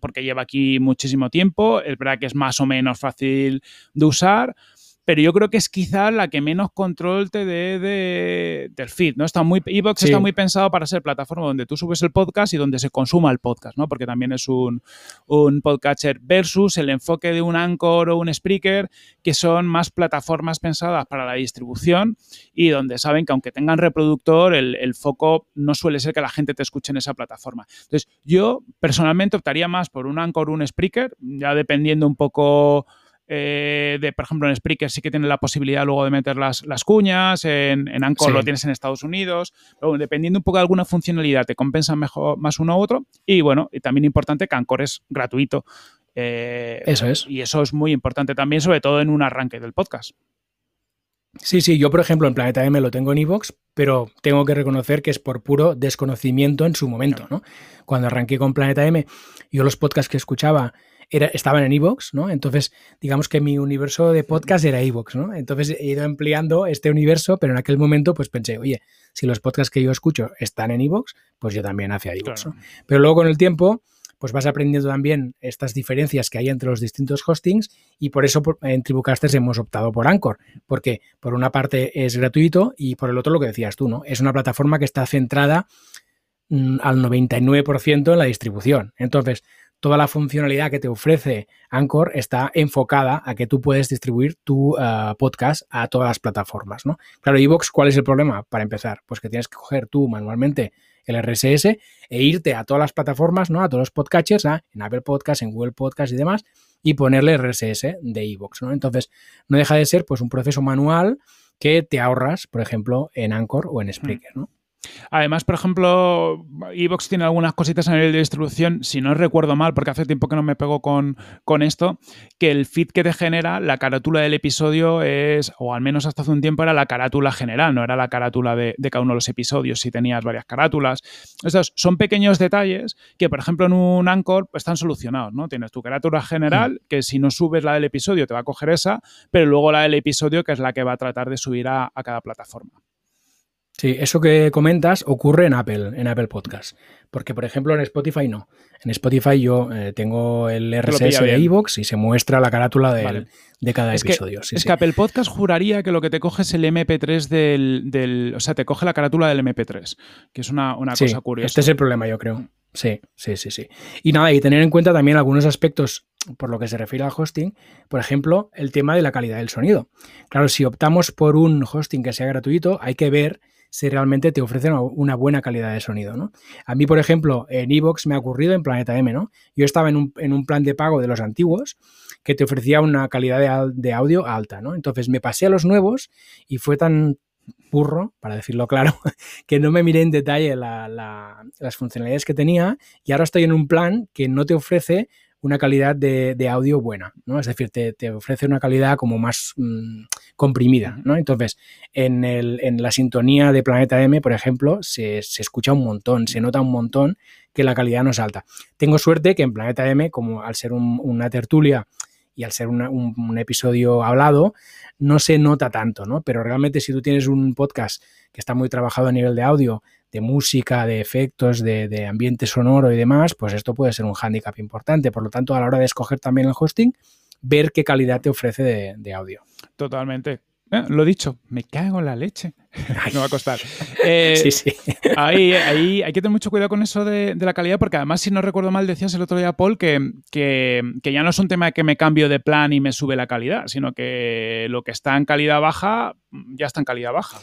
porque lleva aquí muchísimo tiempo. Es verdad que es más o menos fácil de usar pero yo creo que es quizá la que menos control te dé del feed, ¿no? Está muy, Evox está muy pensado para ser plataforma donde tú subes el podcast y donde se consuma el podcast, ¿no? Porque también es un, un podcaster versus el enfoque de un Anchor o un Spreaker, que son más plataformas pensadas para la distribución y donde saben que aunque tengan reproductor, el, el foco no suele ser que la gente te escuche en esa plataforma. Entonces, yo personalmente optaría más por un Anchor o un Spreaker, ya dependiendo un poco eh, de, por ejemplo, en Spreaker sí que tiene la posibilidad luego de meter las, cuñas, en, en Anchor lo tienes en Estados Unidos, pero dependiendo un poco de alguna funcionalidad te compensa mejor más uno u otro. Y bueno, y también importante que Anchor es gratuito. Eh, eso es. Y eso es muy importante también, sobre todo en un arranque del podcast. Sí, sí, yo por ejemplo en Planeta M lo tengo en iVoox, pero tengo que reconocer que es por puro desconocimiento en su momento, ¿no? Cuando arranqué con Planeta M, yo los podcasts que escuchaba estaban en Evox, ¿no? Entonces, digamos que mi universo de podcast era Evox, ¿no? Entonces he ido ampliando este universo, pero en aquel momento pues pensé, oye, si los podcasts que yo escucho están en Evox, pues yo también hacía Evox, Pero luego con el tiempo pues vas aprendiendo también estas diferencias que hay entre los distintos hostings y por eso en Tribucasters hemos optado por Anchor, porque por una parte es gratuito y por el otro lo que decías tú, ¿no? Es una plataforma que está centrada mm, al 99% en la distribución. Entonces, toda la funcionalidad que te ofrece Anchor está enfocada a que tú puedes distribuir tu eh, podcast a todas las plataformas, ¿no? Claro, Evox, ¿cuál es el problema? Para empezar, pues que tienes que coger tú manualmente el RSS e irte a todas las plataformas, ¿no? A todos los podcatchers, en Apple Podcast, en Google Podcast y demás, y ponerle RSS de Evox, ¿no? Entonces, no deja de ser pues un proceso manual que te ahorras, por ejemplo, en Anchor o en Spreaker, ¿no? Además, por ejemplo, Evox tiene algunas cositas a nivel de distribución, si no recuerdo mal, porque hace tiempo que no me pego con, con, esto, que el feed que te genera, la carátula del episodio es, o al menos hasta hace un tiempo era la carátula general, no era la carátula de, cada uno de los episodios, si tenías varias carátulas. Estos son pequeños detalles que, por ejemplo, en un Anchor pues, están solucionados, ¿no? Tienes tu carátula general, mm. que si no subes la del episodio te va a coger esa, pero luego la del episodio, que es la que va a tratar de subir a cada plataforma. Sí, eso que comentas ocurre en Apple, en Apple Podcast. Porque, por ejemplo, en Spotify no. En Spotify yo eh, tengo el RSS de iVoox y se muestra la carátula de cada episodio. es que Apple Podcast juraría que lo que te coge es el MP3 del, O sea, te coge la carátula del MP3, que es una, cosa curiosa. Este es el problema, yo creo. Sí, sí, sí, sí. Y nada, y tener en cuenta también algunos aspectos por lo que se refiere al hosting, por ejemplo, el tema de la calidad del sonido. Claro, si optamos por un hosting que sea gratuito, hay que ver si realmente te ofrecen una buena calidad de sonido, ¿no? A mí, por ejemplo, en Evox me ha ocurrido en Planeta M, ¿no? Yo estaba en un, plan de pago de los antiguos que te ofrecía una calidad de, audio alta, ¿no? Entonces me pasé a los nuevos y fue tan burro, para decirlo claro, que no me miré en detalle las funcionalidades que tenía y ahora estoy en un plan que no te ofrece una calidad de, audio buena, ¿no? Es decir, te, ofrece una calidad como más mm, comprimida, ¿no? Entonces, en, la sintonía de Planeta M, por ejemplo, se, escucha un montón, se nota un montón que la calidad no es alta. Tengo suerte que en Planeta M, como al ser una tertulia y al ser un, episodio hablado, no se nota tanto, ¿no? Pero realmente si tú tienes un podcast que está muy trabajado a nivel de audio, de música, de efectos, de, ambiente sonoro y demás, pues esto puede ser un hándicap importante. Por lo tanto, a la hora de escoger también el hosting, ver qué calidad te ofrece de, audio. Totalmente. Eh, lo dicho, me cago en la leche. no va a costar. Eh, sí, sí. Ahí, ahí, hay que tener mucho cuidado con eso de, la calidad, porque además, si no recuerdo mal, decías el otro día, Paul, que, que, ya no es un tema de que me cambio de plan y me sube la calidad, sino que lo que está en calidad baja ya está en calidad baja.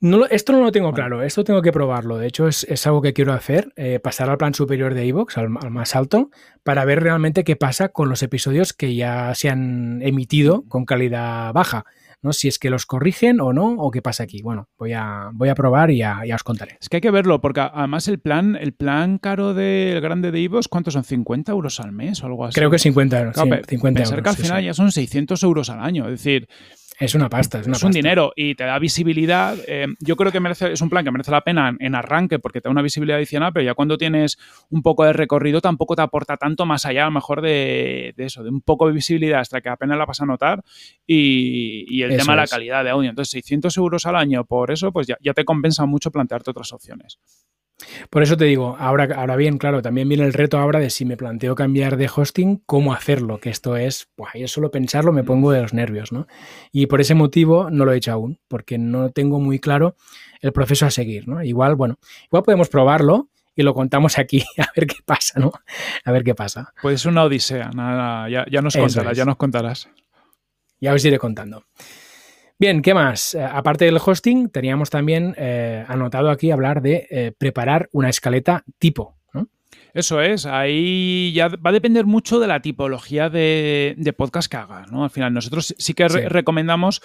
No, esto no lo tengo claro, esto tengo que probarlo. De hecho, es, algo que quiero hacer, eh, pasar al plan superior de Evox, al, más alto, para ver realmente qué pasa con los episodios que ya se han emitido con calidad baja. ¿no? Si es que los corrigen o no, o qué pasa aquí. Bueno, voy a, voy a probar y ya, os contaré. Es que hay que verlo, porque además el plan, el plan caro del grande de Evox, ¿cuántos son? ¿50 euros al mes o algo así? Creo que 50, euros. 50 euros. que al final ya son 600 euros al año. Es decir, es una pasta, es, una es un dinero y te da visibilidad. Eh, yo creo que merece, es un plan que merece la pena en, arranque porque te da una visibilidad adicional, pero ya cuando tienes un poco de recorrido tampoco te aporta tanto más allá a lo mejor de, eso, de un poco de visibilidad hasta que apenas la vas a notar y, el tema de la calidad de audio. Entonces, 600 euros al año por eso, pues ya, ya te compensa mucho plantearte otras opciones. Por eso te digo, ahora, ahora bien, claro, también viene el reto ahora de si me planteo cambiar de hosting, cómo hacerlo, que esto es, pues yo solo pensarlo me pongo de los nervios, ¿no? Y por ese motivo no lo he hecho aún, porque no tengo muy claro el proceso a seguir, ¿no? Igual, bueno, igual podemos probarlo y lo contamos aquí a ver qué pasa, ¿no? A ver qué pasa. Pues una odisea, nada, ya, ya nos contarás, ya nos contarás. Ya os iré contando. Bien, ¿qué más? Eh, aparte del hosting, teníamos también eh, anotado aquí hablar de eh, preparar una escaleta tipo. Eso es, ahí ya va a depender mucho de la tipología de, podcast que hagas, ¿no? Al final, nosotros sí que recomendamos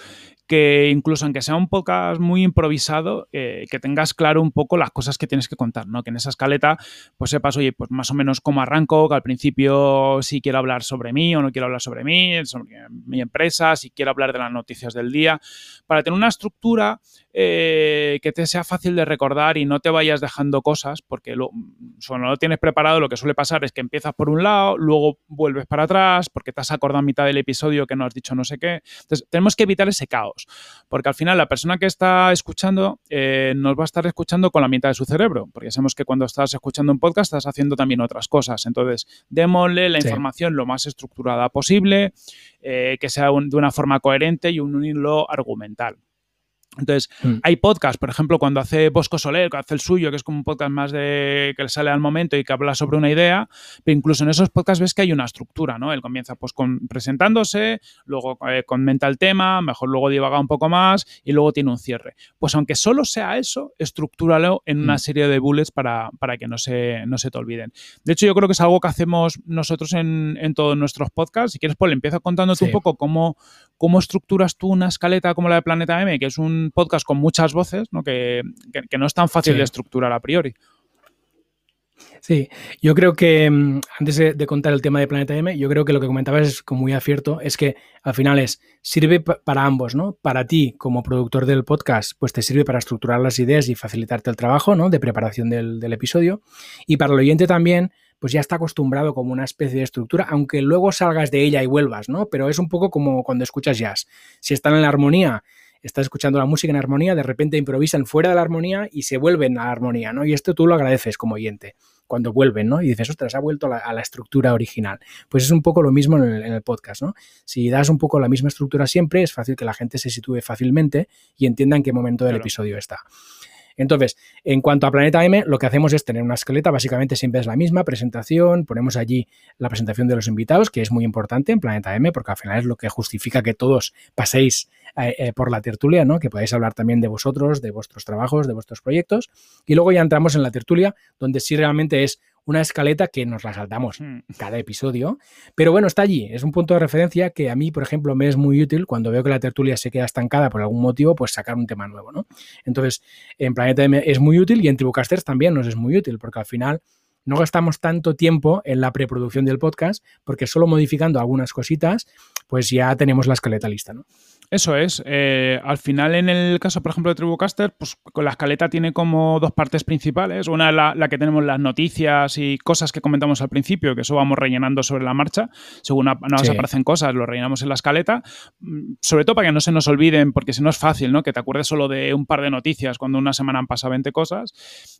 que incluso aunque sea un podcast muy improvisado, eh, que tengas claro un poco las cosas que tienes que contar, ¿no? Que en esa escaleta, pues sepas, oye, pues más o menos cómo arranco, que al principio si quiero hablar sobre mí o no quiero hablar sobre mí, sobre mi empresa, si quiero hablar de las noticias del día, para tener una estructura eh, que te sea fácil de recordar y no te vayas dejando cosas, porque lo, si no lo tienes preparado, lo que suele pasar es que empiezas por un lado, luego vuelves para atrás, porque te has acordado a mitad del episodio que no has dicho no sé qué. Entonces, tenemos que evitar ese caos. Porque al final la persona que está escuchando eh, nos va a estar escuchando con la mitad de su cerebro, porque sabemos que cuando estás escuchando un podcast estás haciendo también otras cosas. Entonces, démosle la información lo más estructurada posible, eh, que sea de una forma coherente y un hilo argumental. Entonces, hmm. hay podcasts, por ejemplo, cuando hace Bosco Soler, que hace el suyo, que es como un podcast más de que le sale al momento y que habla sobre una idea, pero incluso en esos podcasts ves que hay una estructura, ¿no? Él comienza pues con presentándose, luego eh, comenta el tema, mejor luego divaga un poco más y luego tiene un cierre. Pues aunque solo sea eso, estructúralo en una hmm. serie de bullets para, para que no se, no se te olviden. De hecho, yo creo que es algo que hacemos nosotros en, en todos nuestros podcasts. Si quieres, Paul, empieza contándote un poco cómo, cómo estructuras tú una escaleta como la de Planeta M, que es un podcast con muchas voces, ¿no? Que, no es tan fácil de estructurar a priori. Sí, yo creo que mm, antes de, contar el tema de Planeta M, yo creo que lo que comentabas es como muy acierto, es que al final es, sirve para ambos, ¿no? Para ti como productor del podcast, pues te sirve para estructurar las ideas y facilitarte el trabajo, ¿no? De preparación del, del episodio. Y para el oyente también, pues ya está acostumbrado como una especie de estructura, aunque luego salgas de ella y vuelvas, ¿no? Pero es un poco como cuando escuchas jazz. Si están en la armonía estás escuchando la música en armonía, de repente improvisan fuera de la armonía y se vuelven a la armonía, ¿no? Y esto tú lo agradeces como oyente cuando vuelven, ¿no? Y dices, ostras, ha vuelto a la, estructura original. Pues es un poco lo mismo en el, podcast, ¿no? Si das un poco la misma estructura siempre, es fácil que la gente se sitúe fácilmente y entienda en qué momento del episodio está. Entonces, en cuanto a Planeta M, lo que hacemos es tener una esqueleta, básicamente siempre es la misma, presentación, ponemos allí la presentación de los invitados, que es muy importante en Planeta M, porque al final es lo que justifica que todos paséis eh, eh, por la tertulia, ¿no? Que podáis hablar también de vosotros, de vuestros trabajos, de vuestros proyectos. Y luego ya entramos en la tertulia, donde sí realmente es una escaleta que nos la saltamos hmm. cada episodio, pero bueno, está allí, es un punto de referencia que a mí, por ejemplo, me es muy útil cuando veo que la tertulia se queda estancada por algún motivo, pues sacar un tema nuevo, ¿no? Entonces, en Planeta M es muy útil y en Tribucasters también nos es muy útil, porque al final no gastamos tanto tiempo en la preproducción del podcast, porque solo modificando algunas cositas, pues ya tenemos la escaleta lista, ¿no? Eso es. Eh, al final, en el caso, por ejemplo, de Tribucaster, pues con la escaleta tiene como dos partes principales. Una es la, que tenemos las noticias y cosas que comentamos al principio, que eso vamos rellenando sobre la marcha. Según nos aparecen cosas, lo rellenamos en la escaleta. Mm, sobre todo para que no se nos olviden, porque si no es fácil, ¿no? Que te acuerdes solo de un par de noticias cuando una semana han pasado 20 cosas.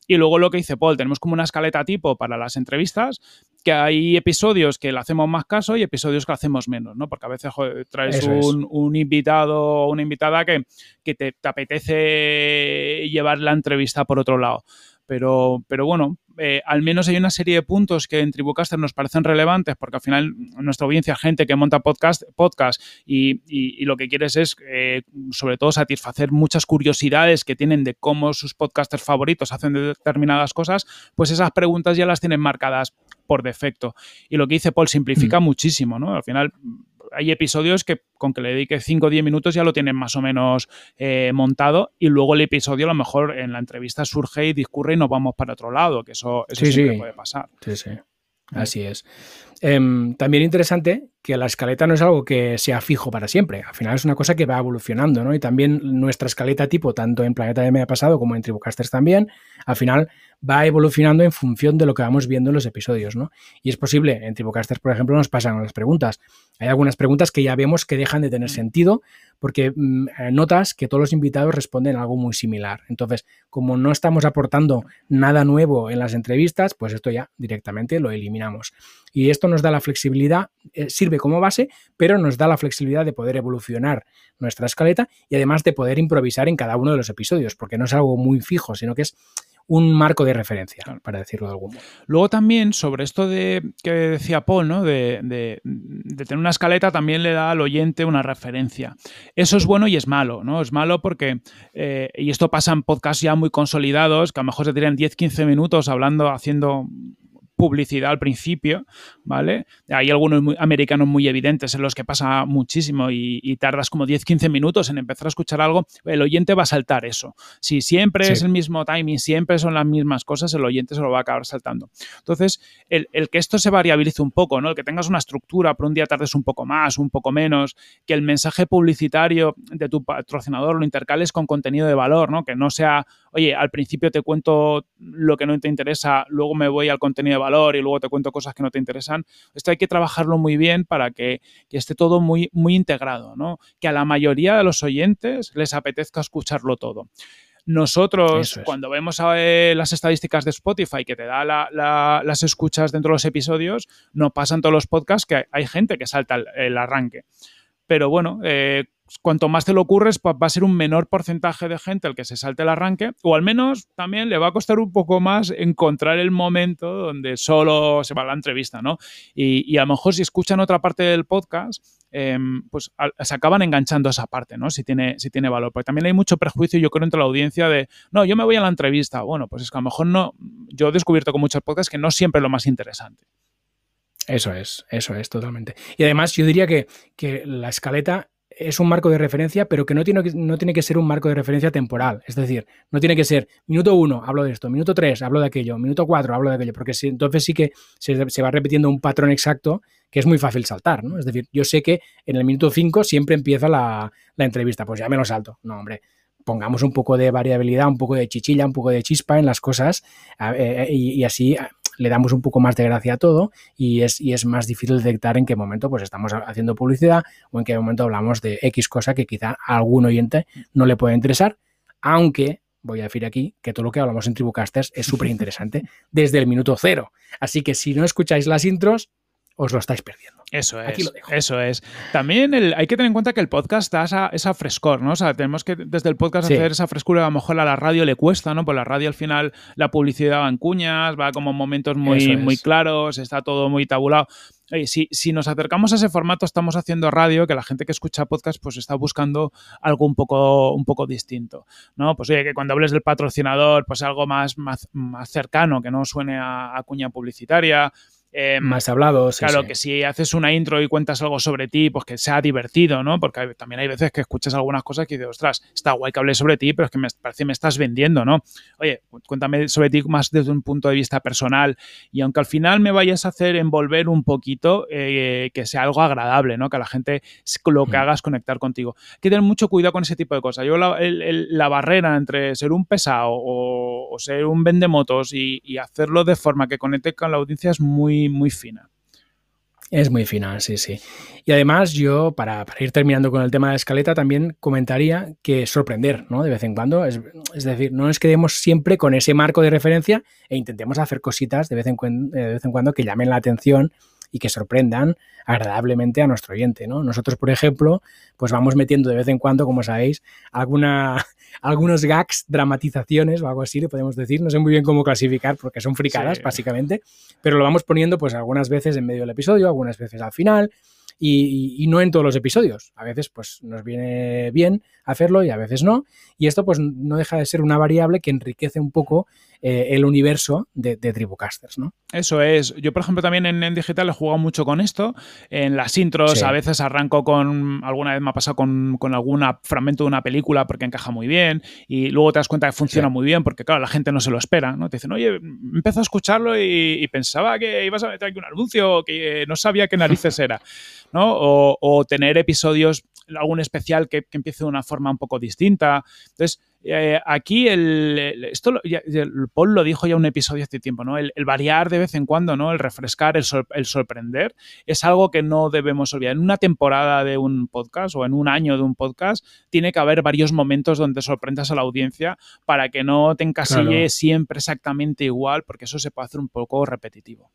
Y luego lo que dice Paul, tenemos como una escaleta tipo para las entrevistas, que hay episodios que le hacemos más caso y episodios que hacemos menos, ¿no? Porque a veces traes un, invitado o una invitada que, te, apetece llevar la entrevista por otro lado. Pero, pero bueno, eh, al menos hay una serie de puntos que en Tribucaster nos parecen relevantes porque al final nuestra audiencia, gente que monta podcast, podcast y, lo que quieres es eh, sobre todo satisfacer muchas curiosidades que tienen de cómo sus podcasters favoritos hacen determinadas cosas, pues esas preguntas ya las tienen marcadas por defecto. Y lo que dice Paul simplifica mm. muchísimo, ¿no? Al final hay episodios que con que le dedique 5 o 10 minutos ya lo tienen más o menos eh, montado y luego el episodio a lo mejor en la entrevista surge y discurre y nos vamos para otro lado, que eso, eso sí, puede pasar. Sí, sí. Así es. Em, también interesante que la escaleta no es algo que sea fijo para siempre. Al final es una cosa que va evolucionando, ¿no? Y también nuestra escaleta tipo, tanto en Planeta de Media Pasado como en Tribucasters también, al final va evolucionando en función de lo que vamos viendo en los episodios, ¿no? Y es posible, en Tribocasters, por ejemplo, nos pasan las preguntas. Hay algunas preguntas que ya vemos que dejan de tener mm. sentido porque mm, notas que todos los invitados responden algo muy similar. Entonces, como no estamos aportando nada nuevo en las entrevistas, pues esto ya directamente lo eliminamos. Y esto nos da la flexibilidad, eh, sirve como base, pero nos da la flexibilidad de poder evolucionar nuestra escaleta y además de poder improvisar en cada uno de los episodios, porque no es algo muy fijo, sino que es un marco de referencia, para decirlo de algún modo. Luego también sobre esto de que decía Paul, ¿no? De, tener una escaleta también le da al oyente una referencia. Eso es bueno y es malo, ¿no? Es malo porque, eh, y esto pasa en podcasts ya muy consolidados, que a lo mejor se tiran 10-15 minutos hablando, haciendo publicidad al principio, ¿vale? Hay algunos americanos muy evidentes en los que pasa muchísimo y, tardas como 10-15 minutos en empezar a escuchar algo, el oyente va a saltar eso. Si siempre es el mismo timing, siempre son las mismas cosas, el oyente se lo va a acabar saltando. Entonces, el, que esto se variabilice un poco, ¿no? El que tengas una estructura, por un día tardes un poco más, un poco menos, que el mensaje publicitario de tu patrocinador lo intercales con contenido de valor, ¿no? Que no sea, oye, al principio te cuento lo que no te interesa, luego me voy al contenido de valor valor y luego te cuento cosas que no te interesan. Esto hay que trabajarlo muy bien para que, esté todo muy, muy integrado, ¿no? Que a la mayoría de los oyentes les apetezca escucharlo todo. Nosotros, cuando vemos eh, las estadísticas de Spotify que te da las escuchas dentro de los episodios, no pasan todos los podcasts que hay gente que salta el, arranque. Pero bueno, eh, cuanto más te lo ocurres, va a ser un menor porcentaje de gente el que se salte el arranque, o al menos también le va a costar un poco más encontrar el momento donde solo se va la entrevista, ¿no? Y, a lo mejor si escuchan otra parte del podcast, em, pues se acaban enganchando a esa parte, ¿no? Si tiene, si tiene valor. Porque también hay mucho prejuicio, yo creo, entre la audiencia de, no, yo me voy a la entrevista. Bueno, pues es que a lo mejor no, yo he descubierto con muchos podcasts que no siempre es lo más interesante. Eso es, eso es, totalmente. Y además yo diría que, que la escaleta es un marco de referencia, pero que no tiene, no tiene que ser un marco de referencia temporal. Es decir, no tiene que ser minuto uno, hablo de esto, minuto tres, hablo de aquello, minuto cuatro, hablo de aquello, porque entonces sí que se, va repitiendo un patrón exacto que es muy fácil saltar, ¿no? Es decir, yo sé que en el minuto cinco siempre empieza la, entrevista, pues ya me lo salto. No, hombre, pongamos un poco de variabilidad, un poco de chichilla, un poco de chispa en las cosas eh, y, así le damos un poco más de gracia a todo y es, y es más difícil detectar en qué momento pues estamos haciendo publicidad o en qué momento hablamos de X cosa que quizá a algún oyente no le puede interesar, aunque voy a decir aquí que todo lo que hablamos en Tribucasters es súper interesante desde el minuto cero. Así que si no escucháis las intros, os lo estáis perdiendo. Eso es. Eso es. También hay que tener en cuenta que el podcast da esa, frescor, ¿no? O sea, tenemos que desde el podcast hacer esa frescura. A lo mejor a la radio le cuesta, ¿no? Pues la radio al final la publicidad va en cuñas, va como momentos muy, muy claros, está todo muy tabulado. Oye, si, si, nos acercamos a ese formato, estamos haciendo radio, que la gente que escucha podcast pues está buscando algo un poco, un poco distinto, ¿no? Pues oye, que cuando hables del patrocinador, pues algo más, más, más cercano, que no suene a, a cuña publicitaria, Em, más hablados. Claro, que si haces una intro y cuentas algo sobre ti, pues que sea divertido, ¿no? Porque también hay veces que escuchas algunas cosas que dices, ostras, está guay que hable sobre ti, pero es que me parece que me estás vendiendo, ¿no? Oye, cuéntame sobre ti más desde un punto de vista personal y aunque al final me vayas a hacer envolver un poquito, eh, que sea algo agradable, ¿no? Que a la gente lo que hagas conectar contigo. Hay que tener mucho cuidado con ese tipo de cosas. Yo la, barrera entre ser un pesado o, ser un vendemotos y, y hacerlo de forma que conecte con la audiencia es muy muy, fina. Es muy fina, sí, sí. Y además yo, para, ir terminando con el tema de escaleta, también comentaría que sorprender, ¿no? De vez en cuando. Es, decir, no nos quedemos siempre con ese marco de referencia e intentemos hacer cositas de vez en, de vez en cuando que llamen la atención y que sorprendan agradablemente a nuestro oyente. ¿no? Nosotros, por ejemplo, pues vamos metiendo de vez en cuando, como sabéis, alguna, algunos gags, dramatizaciones o algo así, le podemos decir. No sé muy bien cómo clasificar porque son fricadas, básicamente, pero lo vamos poniendo pues algunas veces en medio del episodio, algunas veces al final y, no en todos los episodios. A veces pues nos viene bien hacerlo y a veces no. Y esto pues no deja de ser una variable que enriquece un poco eh, el universo de, Tribucasters, ¿no? Eso es. Yo, por ejemplo, también en, digital he jugado mucho con esto. En las intros a veces arranco con, alguna vez me ha pasado con, con algún fragmento de una película porque encaja muy bien y luego te das cuenta que funciona muy bien porque, claro, la gente no se lo espera, ¿no? Te dicen, oye, empezó a escucharlo y, pensaba que ibas a meter aquí un anuncio que no sabía qué narices era. ¿no? O, tener episodios, algún especial que, empiece de una forma un poco distinta. Entonces, eh, aquí el, esto Paul lo dijo ya un episodio hace tiempo, ¿no? El, variar de vez en cuando, ¿no? El refrescar, el, el, sorprender, es algo que no debemos olvidar. En una temporada de un podcast o en un año de un podcast, tiene que haber varios momentos donde sorprendas a la audiencia para que no te encasille siempre exactamente igual, porque eso se puede hacer un poco repetitivo.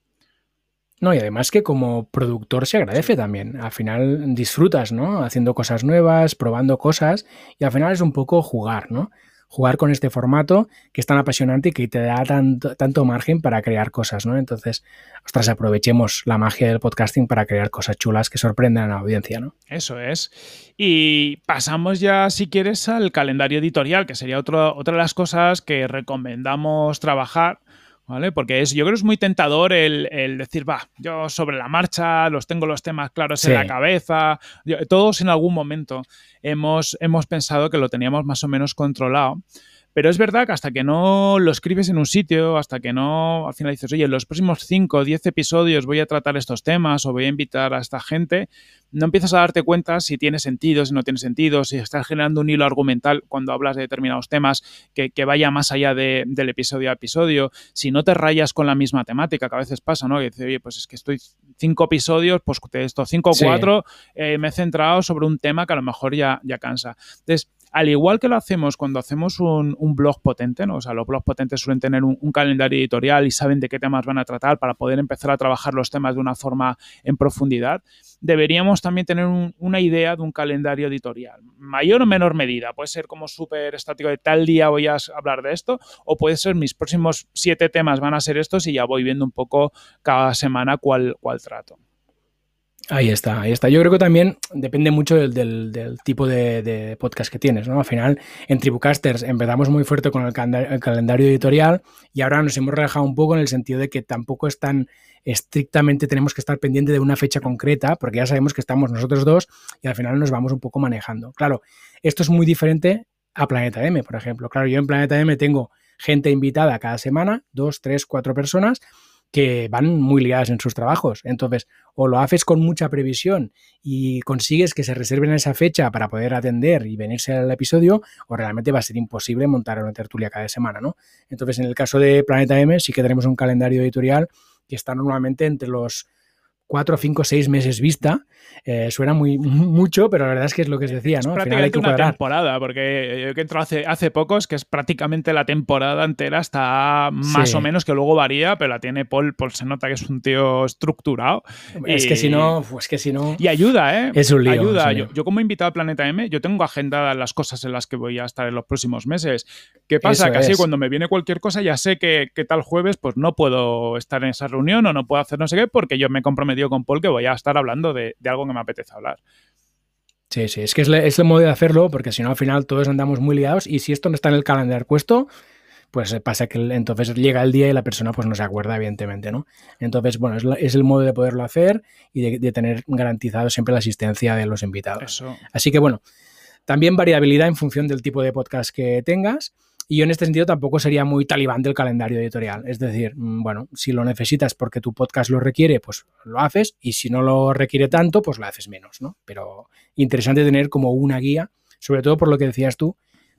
No, y además que como productor se agradece también. Al final disfrutas, ¿no? Haciendo cosas nuevas, probando cosas, y al final es un poco jugar, ¿no? Jugar con este formato que es tan apasionante y que te da tanto, tanto margen para crear cosas, ¿no? Entonces, ostras, aprovechemos la magia del podcasting para crear cosas chulas que sorprendan a la audiencia, ¿no? Eso es. Y pasamos ya, si quieres, al calendario editorial, que sería otra de las cosas que recomendamos trabajar ¿Vale? Porque es, yo creo que es muy tentador el, decir, va, yo sobre la marcha, los tengo los temas claros en la cabeza. todos en algún momento hemos, hemos pensado que lo teníamos más o menos controlado. Pero es verdad que hasta que no lo escribes en un sitio, hasta que no al final dices, oye, en los próximos 5 o 10 episodios voy a tratar estos temas o voy a invitar a esta gente, no empiezas a darte cuenta si tiene sentido, si no tiene sentido, si estás generando un hilo argumental cuando hablas de determinados temas que, vaya más allá del episodio a episodio, si no te rayas con la misma temática, que a veces pasa, ¿no? Que dices, oye, pues es que estoy cinco episodios, pues de estos cinco o cuatro eh, me he centrado sobre un tema que a lo mejor ya, ya cansa. Entonces, al igual que lo hacemos cuando hacemos un, blog potente, ¿no? O sea, los blogs potentes suelen tener un, calendario editorial y saben de qué temas van a tratar para poder empezar a trabajar los temas de una forma en profundidad. Deberíamos también tener una idea de un calendario editorial, mayor o menor medida. Puede ser como súper estático de tal día voy a hablar de esto, o puede ser mis próximos siete temas van a ser estos y ya voy viendo un poco cada semana cuál, cuál trato. Ahí está, ahí está. Yo creo que también depende mucho del, tipo de, podcast que tienes, ¿no? Al final, en Tribucasters empezamos muy fuerte con el, calendario editorial y ahora nos hemos relajado un poco en el sentido de que tampoco es tan estrictamente tenemos que estar pendiente de una fecha concreta, porque ya sabemos que estamos nosotros dos y al final nos vamos un poco manejando. Claro, esto es muy diferente a Planeta M, por ejemplo. Claro, yo en Planeta M tengo gente invitada cada semana, dos, tres, cuatro personas, que van muy liadas en sus trabajos. Entonces, o lo haces con mucha previsión y consigues que se reserven esa fecha para poder atender y venirse al episodio, o realmente va a ser imposible montar una tertulia cada semana, ¿no? Entonces, en el caso de Planeta M, sí que tenemos un calendario editorial que está normalmente entre los cuatro, cinco, seis meses vista. Eh, suena muy mucho, pero la verdad es que es lo que os decía, ¿no? Es prácticamente una temporada, porque yo que entro hace, hace pocos, que es prácticamente la temporada entera, está más o menos, que luego varía, pero la tiene Paul, Paul se nota que es un tío estructurado. Es que si no, pues que si no... Y ayuda, ¿eh? Es un lío. Ayuda. Yo, como invitado a Planeta M, yo tengo agendadas las cosas en las que voy a estar en los próximos meses. ¿Qué pasa? que así cuando me viene cualquier cosa ya sé que, que tal jueves pues no puedo estar en esa reunión o no puedo hacer no sé qué porque yo me comprometí con Paul que voy a estar hablando de, algo que me apetece hablar. Sí, sí, es que es, el modo de hacerlo, porque si no al final todos andamos muy liados y si esto no está en el calendario puesto, pues pasa que entonces llega el día y la persona pues no se acuerda, evidentemente, ¿no? Entonces, bueno, es, el modo de poderlo hacer y de, tener garantizado siempre la asistencia de los invitados. Así que, bueno, también variabilidad en función del tipo de podcast que tengas y yo en este sentido tampoco sería muy talibán del calendario editorial. Es decir, mm, bueno, si lo necesitas porque tu podcast lo requiere, pues lo haces. Y si no lo requiere tanto, pues lo haces menos, ¿no? Pero interesante tener como una guía, sobre todo por lo que decías tú,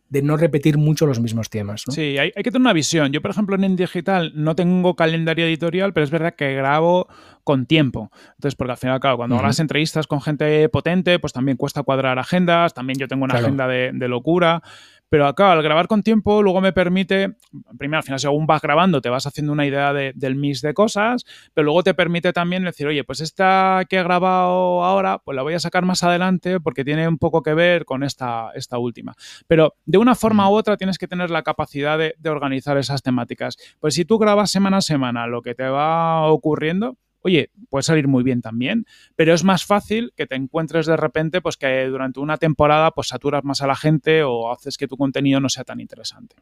de no repetir mucho los mismos temas. ¿no? Sí, hay, que tener una visión. Yo, por ejemplo, en digital no tengo calendario editorial, pero es verdad que grabo con tiempo. Entonces, porque al final, claro, cuando uh entrevistas con gente potente, pues también cuesta cuadrar agendas, también yo tengo una agenda de, de, locura. Pero acá, al grabar con tiempo, luego me permite, primero, al final, según vas grabando, te vas haciendo una idea del mix de cosas, pero luego te permite también decir, oye, pues esta que he grabado ahora, pues la voy a sacar más adelante porque tiene un poco que ver con esta, esta última. Pero de una forma u otra tienes que tener la capacidad de, de organizar esas temáticas. Pues si tú grabas semana a semana lo que te va ocurriendo, oye, puede salir muy bien también, pero es más fácil que te encuentres de repente pues que durante una temporada pues saturas más a la gente o haces que tu contenido no sea tan interesante.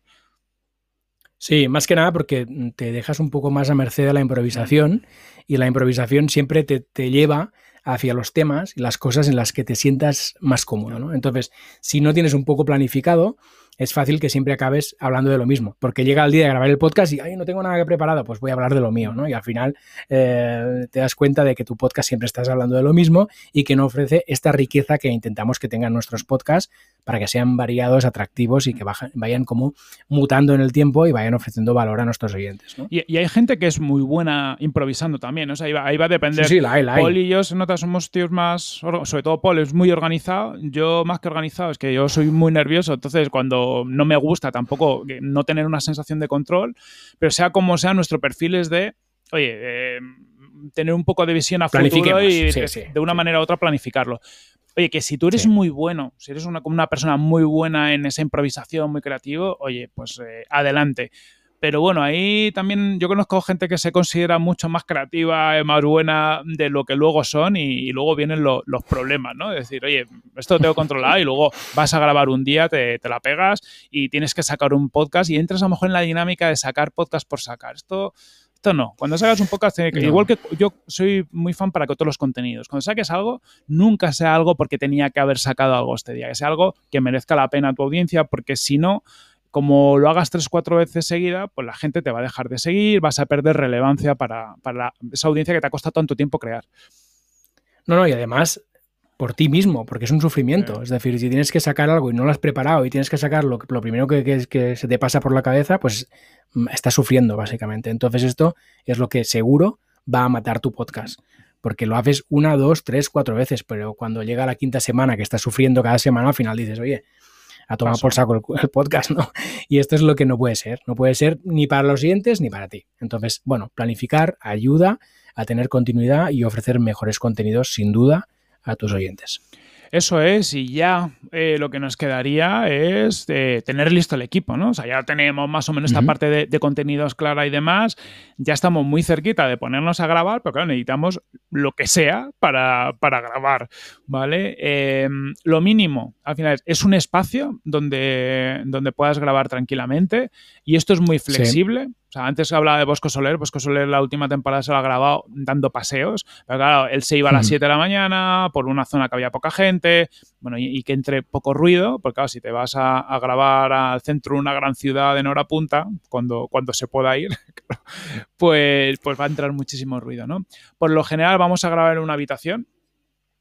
Sí, más que nada porque te dejas un poco más a merced de la improvisación y la improvisación siempre te, te lleva hacia los temas y las cosas en las que te sientas más cómodo. ¿no? Entonces, si no tienes un poco planificado, es fácil que siempre acabes hablando de lo mismo, porque llega el día de grabar el podcast y, ay, no tengo nada que preparado, pues voy a hablar de lo mío, ¿no? Y al final eh, te das cuenta de que tu podcast siempre estás hablando de lo mismo y que no ofrece esta riqueza que intentamos que tengan nuestros podcasts para que sean variados, atractivos y que vayan como mutando en el tiempo y vayan ofreciendo valor a nuestros oyentes. ¿no? Y, hay gente que es muy buena improvisando también, o sea, ahí va, a depender. Sí, sí, la hay, Paul y yo, se nota, somos tíos más, sobre todo Paul es muy organizado, yo más que organizado, es que yo soy muy nervioso, entonces cuando no me gusta tampoco no tener una sensación de control, pero sea como sea, nuestro perfil es de, oye, eh, tener un poco de visión a futuro y de una manera u otra planificarlo. Oye, que si tú eres muy bueno, si eres una, una persona muy buena en esa improvisación, muy creativo, oye, pues eh, adelante. Pero bueno, ahí también yo conozco gente que se considera mucho más creativa, más buena de lo que luego son y, luego vienen los problemas, ¿no? Es decir, oye, esto lo tengo controlado y luego vas a grabar un día, te, la pegas y tienes que sacar un podcast y entras a lo mejor en la dinámica de sacar podcast por sacar. Esto, esto no. Cuando sacas un podcast, que, igual que yo soy muy fan para que todos los contenidos, cuando saques algo, nunca sea algo porque tenía que haber sacado algo este día, que sea algo que merezca la pena a tu audiencia, porque si no como lo hagas tres, cuatro veces seguida, pues la gente te va a dejar de seguir, vas a perder relevancia para, para esa audiencia que te ha costado tanto tiempo crear. No, no, y además por ti mismo, porque es un sufrimiento. Es decir, si tienes que sacar algo y no lo has preparado y tienes que sacar lo, lo primero que, que, que, se te pasa por la cabeza, pues mm, estás sufriendo, básicamente. Entonces, esto es lo que seguro va a matar tu podcast. Porque lo haces una, dos, tres, cuatro veces, pero cuando llega la quinta semana que estás sufriendo cada semana, al final dices, oye, a tomar por saco el, el, podcast, ¿no? Y esto es lo que no puede ser. No puede ser ni para los siguientes ni para ti. Entonces, bueno, planificar ayuda a tener continuidad y ofrecer mejores contenidos, sin duda, a tus oyentes. Eso es, y ya eh, lo que nos quedaría es eh, tener listo el equipo, ¿no? O sea, ya tenemos más o menos esta uh -huh. parte de, de, contenidos clara y demás, ya estamos muy cerquita de ponernos a grabar, pero claro, necesitamos lo que sea para, para grabar, ¿vale? Eh, lo mínimo, al final, es un espacio donde, donde puedas grabar tranquilamente y esto es muy flexible. Sí sea, antes hablaba de Bosco Soler, Bosco Soler la última temporada se lo ha grabado dando paseos, pero claro, él se iba a las 7 de la mañana por una zona que había poca gente, bueno, y, y que entre poco ruido, porque claro, si te vas a, a, grabar al centro de una gran ciudad en hora punta, cuando, cuando se pueda ir, pues, pues va a entrar muchísimo ruido, ¿no? Por lo general vamos a grabar en una habitación,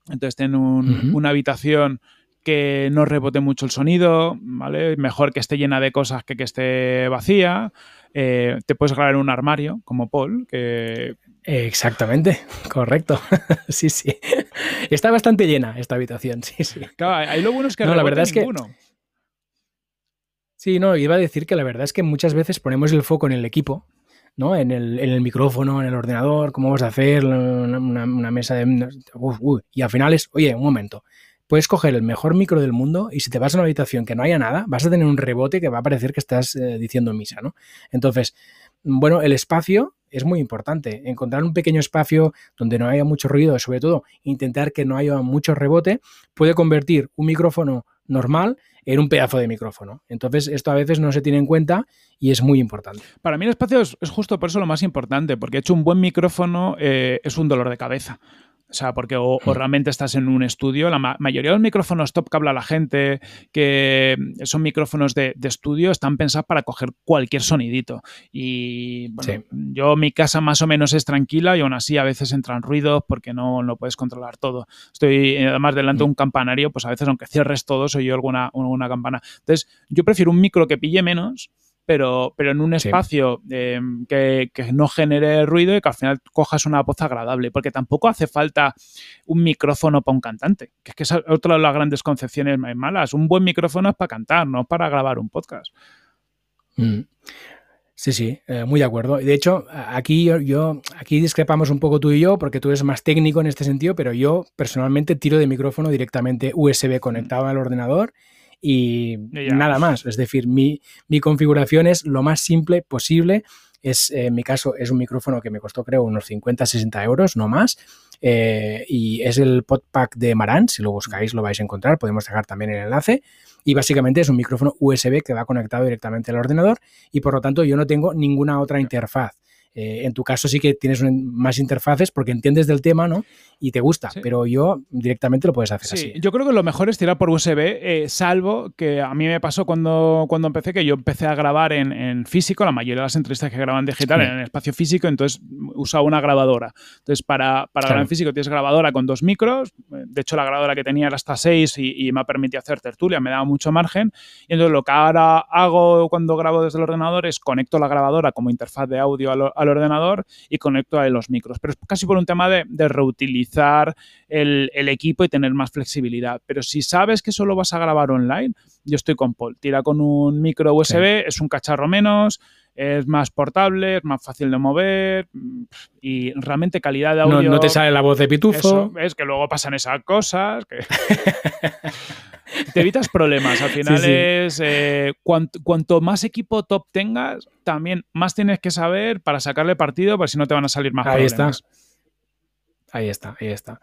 entonces ten un, uh -huh. una habitación que no rebote mucho el sonido, ¿vale? Mejor que esté llena de cosas que que esté vacía. Eh, te puedes grabar en un armario, como Paul, que... Exactamente, correcto. sí, sí. Está bastante llena esta habitación, sí, sí. Claro, ahí lo bueno es que no, la verdad es ninguno. que... Sí, no, iba a decir que la verdad es que muchas veces ponemos el foco en el equipo, ¿no? En el, en el micrófono, en el ordenador, cómo vas a hacer, una, una mesa de... Uf, y al final es, oye, un momento, puedes coger el mejor micro del mundo y si te vas a una habitación que no haya nada, vas a tener un rebote que va a parecer que estás eh, diciendo misa, ¿no? Entonces, bueno, el espacio es muy importante. Encontrar un pequeño espacio donde no haya mucho ruido, sobre todo intentar que no haya mucho rebote, puede convertir un micrófono normal en un pedazo de micrófono. Entonces, esto a veces no se tiene en cuenta y es muy importante. Para mí el espacio es, justo por eso lo más importante, porque hecho un buen micrófono eh, es un dolor de cabeza. O sea, porque o, o, realmente estás en un estudio, la ma mayoría de los micrófonos top que habla la gente, que son micrófonos de, de estudio, están pensados para coger cualquier sonidito. Y bueno, sí. yo mi casa más o menos es tranquila y aún así a veces entran ruidos porque no lo no puedes controlar todo. Estoy además delante de un campanario, pues a veces aunque cierres todo, soy yo alguna alguna campana. Entonces, yo prefiero un micro que pille menos pero, pero en un espacio sí. eh, que, que, no genere ruido y que al final cojas una voz agradable, porque tampoco hace falta un micrófono para un cantante, que es que es otra de las grandes concepciones malas. Un buen micrófono es para cantar, no para grabar un podcast. Mm. Sí, sí, eh, muy de acuerdo. De hecho, aquí yo, yo, aquí discrepamos un poco tú y yo, porque tú eres más técnico en este sentido, pero yo personalmente tiro de micrófono directamente USB conectado al ordenador y nada más. Es decir, mi, mi, configuración es lo más simple posible. Es, eh, en mi caso, es un micrófono que me costó, creo, unos 50, 60 euros, no más. Eh, y es el Podpack de Marantz. Si lo buscáis, lo vais a encontrar. Podemos dejar también el enlace. Y básicamente es un micrófono USB que va conectado directamente al ordenador y por lo tanto yo no tengo ninguna otra interfaz. Eh, en tu caso sí que tienes más interfaces porque entiendes del tema, ¿no? Y te gusta, sí. pero yo directamente lo puedes hacer sí, así. Yo creo que lo mejor es tirar por USB, eh, salvo que a mí me pasó cuando, cuando empecé, que yo empecé a grabar en, en físico, la mayoría de las entrevistas que graban digital sí. en el espacio físico, entonces usaba una grabadora. Entonces, para, para claro. grabar en físico tienes grabadora con dos micros, de hecho la grabadora que tenía era hasta seis y, y me ha permitido hacer tertulia, me daba mucho margen, y entonces lo que ahora hago cuando grabo desde el ordenador es conecto la grabadora como interfaz de audio al, al ordenador y conecto a los micros. Pero es casi por un tema de, de reutilizar el, el, equipo y tener más flexibilidad. Pero si sabes que solo vas a grabar online, yo estoy con Paul. Tira con un micro USB, es un cacharro menos, es más portable, es más fácil de mover y realmente calidad de audio. No, no te sale la voz de pitufo. Eso, es que luego pasan esas cosas. Que... te evitas problemas. Al final sí, sí. es eh, cuanto, cuanto, más equipo top tengas, también más tienes que saber para sacarle partido, porque si no te van a salir más ahí problemas. Está. Ahí está, ahí está.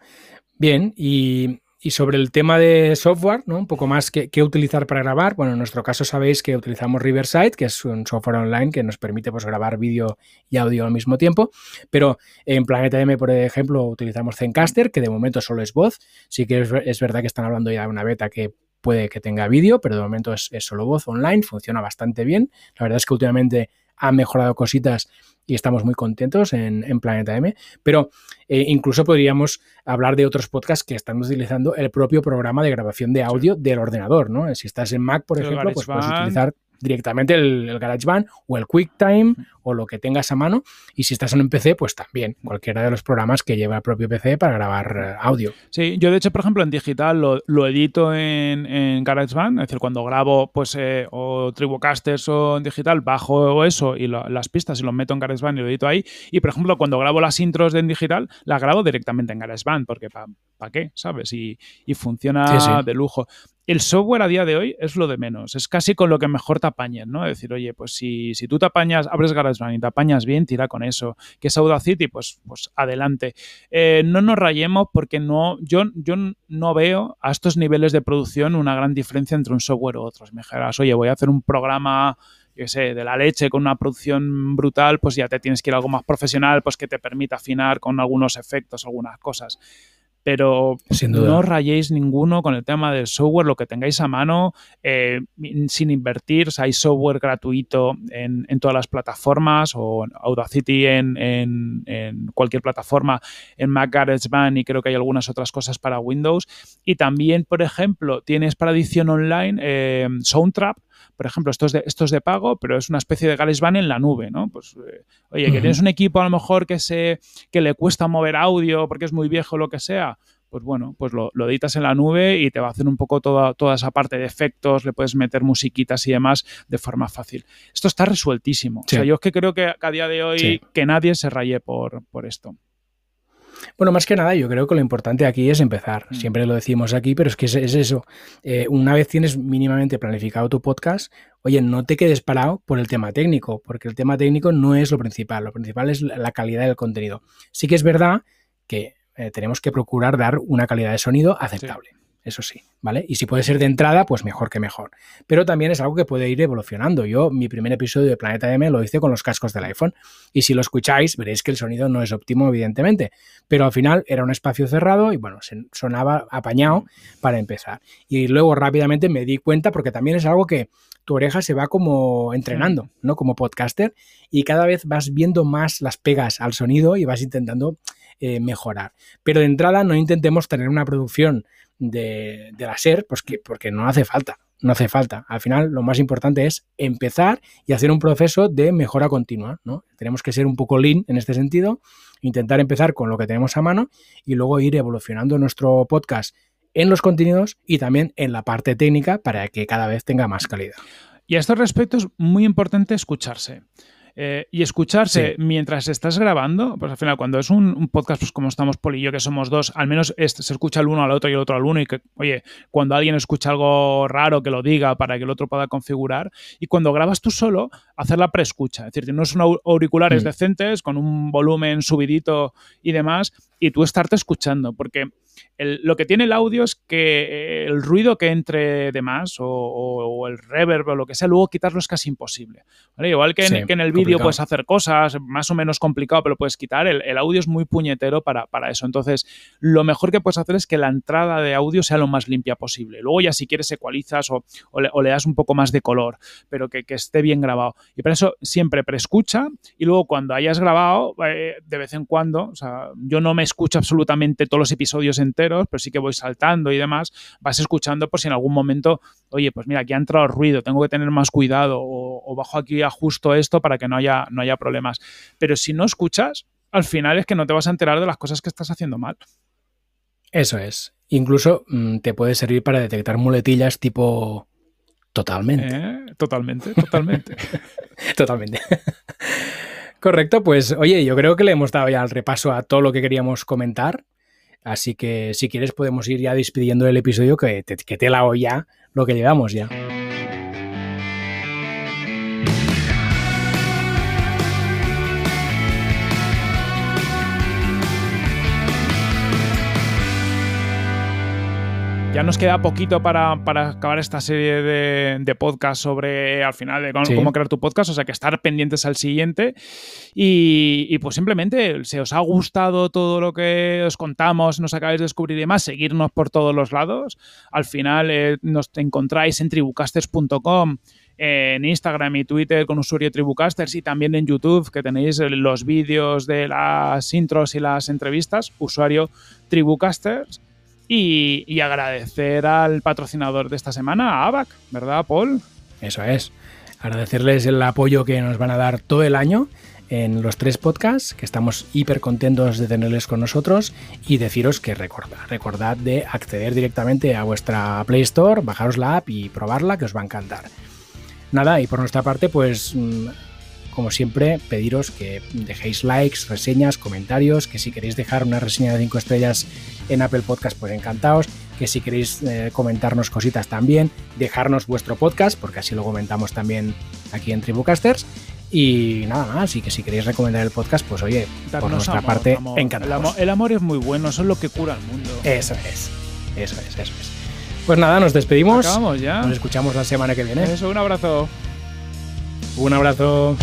Bien, y, y, sobre el tema de software, ¿no? un poco más que, utilizar para grabar. Bueno, en nuestro caso sabéis que utilizamos Riverside, que es un software online que nos permite pues, grabar vídeo y audio al mismo tiempo. Pero en Planeta M, por ejemplo, utilizamos Zencaster, que de momento solo es voz. Sí que es verdad que están hablando ya de una beta que puede que tenga vídeo, pero de momento es, solo voz online, funciona bastante bien. La verdad es que últimamente ha mejorado cositas y estamos muy contentos en, Planeta M, pero eh, incluso podríamos hablar de otros podcasts que están utilizando el propio programa de grabación de audio del ordenador, ¿no? Si estás en Mac, por ejemplo, pues puedes utilizar directamente el, GarageBand o el QuickTime o lo que tengas a mano. Y si estás en un PC, pues también cualquiera de los programas que lleva el propio PC para grabar eh, audio. Sí, yo de hecho, por ejemplo, en digital lo, edito en, GarageBand, es decir, cuando grabo pues eh, o Tribucasters o en digital, bajo eso y las pistas y los meto en GarageBand y lo edito ahí. Y por ejemplo, cuando grabo las intros de en digital, las grabo directamente en GarageBand, porque ¿para qué? ¿Sabes? Y, funciona de lujo el software a día de hoy es lo de menos. Es casi con lo que mejor te apañes, ¿no? Es decir, oye, pues si, si tú te apañas, abres GarageBand y te apañas bien, tira con eso. Que es Audacity, pues, pues adelante. Eh, no nos rayemos porque no, yo, yo no veo a estos niveles de producción una gran diferencia entre un software u otro. me dijeras, oye, voy a hacer un programa yo sé, de la leche con una producción brutal, pues ya te tienes que ir a algo más profesional, pues que te permita afinar con algunos efectos, algunas cosas pero no rayéis ninguno con el tema del software, lo que tengáis a mano, eh, sin invertir. hay software gratuito en, todas las plataformas o Audacity en, cualquier plataforma, en Mac GarageBand y creo que hay algunas otras cosas para Windows. Y también, por ejemplo, tienes para edición online eh, Soundtrap, por ejemplo, esto es, de, esto de pago, pero es una especie de GarageBand en la nube, ¿no? Pues, eh, oye, que tienes un equipo a lo mejor que, se, que le cuesta mover audio porque es muy viejo o lo que sea, pues bueno, pues lo, editas en la nube y te va a hacer un poco toda, toda esa parte de efectos, le puedes meter musiquitas y demás de forma fácil. Esto está resueltísimo. O sea, yo es que creo que a día de hoy que nadie se raye por, por esto. Bueno, más que nada, yo creo que lo importante aquí es empezar. Mm. Siempre lo decimos aquí, pero es que es, eso. Eh, una vez tienes mínimamente planificado tu podcast, oye, no te quedes parado por el tema técnico, porque el tema técnico no es lo principal. Lo principal es la calidad del contenido. Sí que es verdad que eh, tenemos que procurar dar una calidad de sonido aceptable eso sí, ¿vale? Y si puede ser de entrada, pues mejor que mejor. Pero también es algo que puede ir evolucionando. Yo, mi primer episodio de Planeta M lo hice con los cascos del iPhone. Y si lo escucháis, veréis que el sonido no es óptimo, evidentemente. Pero al final era un espacio cerrado y bueno, sonaba apañado para empezar. Y luego rápidamente me di cuenta, porque también es algo que tu oreja se va como entrenando, ¿no? Como podcaster. Y cada vez vas viendo más las pegas al sonido y vas intentando eh, mejorar. Pero de entrada no intentemos tener una producción de, la SER, pues que, porque no hace falta, no hace falta. Al final lo más importante es empezar y hacer un proceso de mejora continua, ¿no? Tenemos que ser un poco lean en este sentido, intentar empezar con lo que tenemos a mano y luego ir evolucionando nuestro podcast en los contenidos y también en la parte técnica para que cada vez tenga más calidad. Y a estos respectos es muy importante escucharse. Eh, y escucharse mientras estás grabando, pues al final cuando es un, podcast pues como estamos Poli y yo que somos dos, al menos se escucha el uno al otro y el otro al uno y que, oye, cuando alguien escucha algo raro que lo diga para que el otro pueda configurar y cuando grabas tú solo, hacer la preescucha, es decir, no son auriculares mm. decentes con un volumen subidito y demás y tú estarte escuchando, porque lo que tiene el audio es que eh, el ruido que entre de más o, el reverb o lo que sea, luego quitarlo es casi imposible. Igual que en, el vídeo puedes hacer cosas más o menos complicado, pero puedes quitar, el, audio es muy puñetero para, eso. Entonces, lo mejor que puedes hacer es que la entrada de audio sea lo más limpia posible. Luego ya si quieres ecualizas o, le, das un poco más de color, pero que, esté bien grabado. Y para eso siempre preescucha y luego cuando hayas grabado, eh, de vez en cuando, o sea, yo no me escucho absolutamente todos los episodios enteros, pero sí que voy saltando y demás, vas escuchando por si en algún momento, oye, pues mira, aquí ha entrado ruido, tengo que tener más cuidado o, bajo aquí ajusto esto para que no haya, no haya problemas. Pero si no escuchas, al final es que no te vas a enterar de las cosas que estás haciendo mal. Eso es. Incluso mm, te puede servir para detectar muletillas tipo totalmente. ¿Eh? Totalmente, totalmente. totalmente. Correcto, pues oye, yo creo que le hemos dado ya el repaso a todo lo que queríamos comentar. Así que si quieres podemos ir ya despidiendo el episodio que te, que te la ya lo que llevamos ya. Ya nos queda poquito para, para acabar esta serie de, de podcast sobre al final de cómo, Sí. cómo crear tu podcast, o sea que estar pendientes al siguiente. Y, y, pues simplemente, si os ha gustado todo lo que os contamos, nos acabáis de descubrir y demás, seguirnos por todos los lados. Al final eh, nos encontráis en tribucasters.com en Instagram y Twitter con usuario Tribucasters y también en YouTube, que tenéis los vídeos de las intros y las entrevistas, usuario Tribucasters. Y, agradecer al patrocinador de esta semana, a ABAC, ¿verdad, Paul? Eso es. Agradecerles el apoyo que nos van a dar todo el año en los tres podcasts, que estamos hiper contentos de tenerles con nosotros y deciros que recordad, recordad de acceder directamente a vuestra Play Store, bajaros la app y probarla, que os va a encantar. Nada, y por nuestra parte, pues mm, como siempre, pediros que dejéis likes, reseñas, comentarios, que si queréis dejar una reseña de 5 estrellas en Apple Podcast, pues encantados, que si queréis eh, comentarnos cositas también, dejarnos vuestro podcast, porque así lo comentamos también aquí en Tribucasters. Y nada más, y que si queréis recomendar el podcast, pues oye, por nuestra amor, parte, amor. encantados. El amor, el amor es muy bueno, eso es lo que cura el mundo. Eso es, eso es, eso es. Pues nada, nos despedimos. Acabamos ya. Nos escuchamos la semana que viene. Eso, un abrazo. Un abrazo.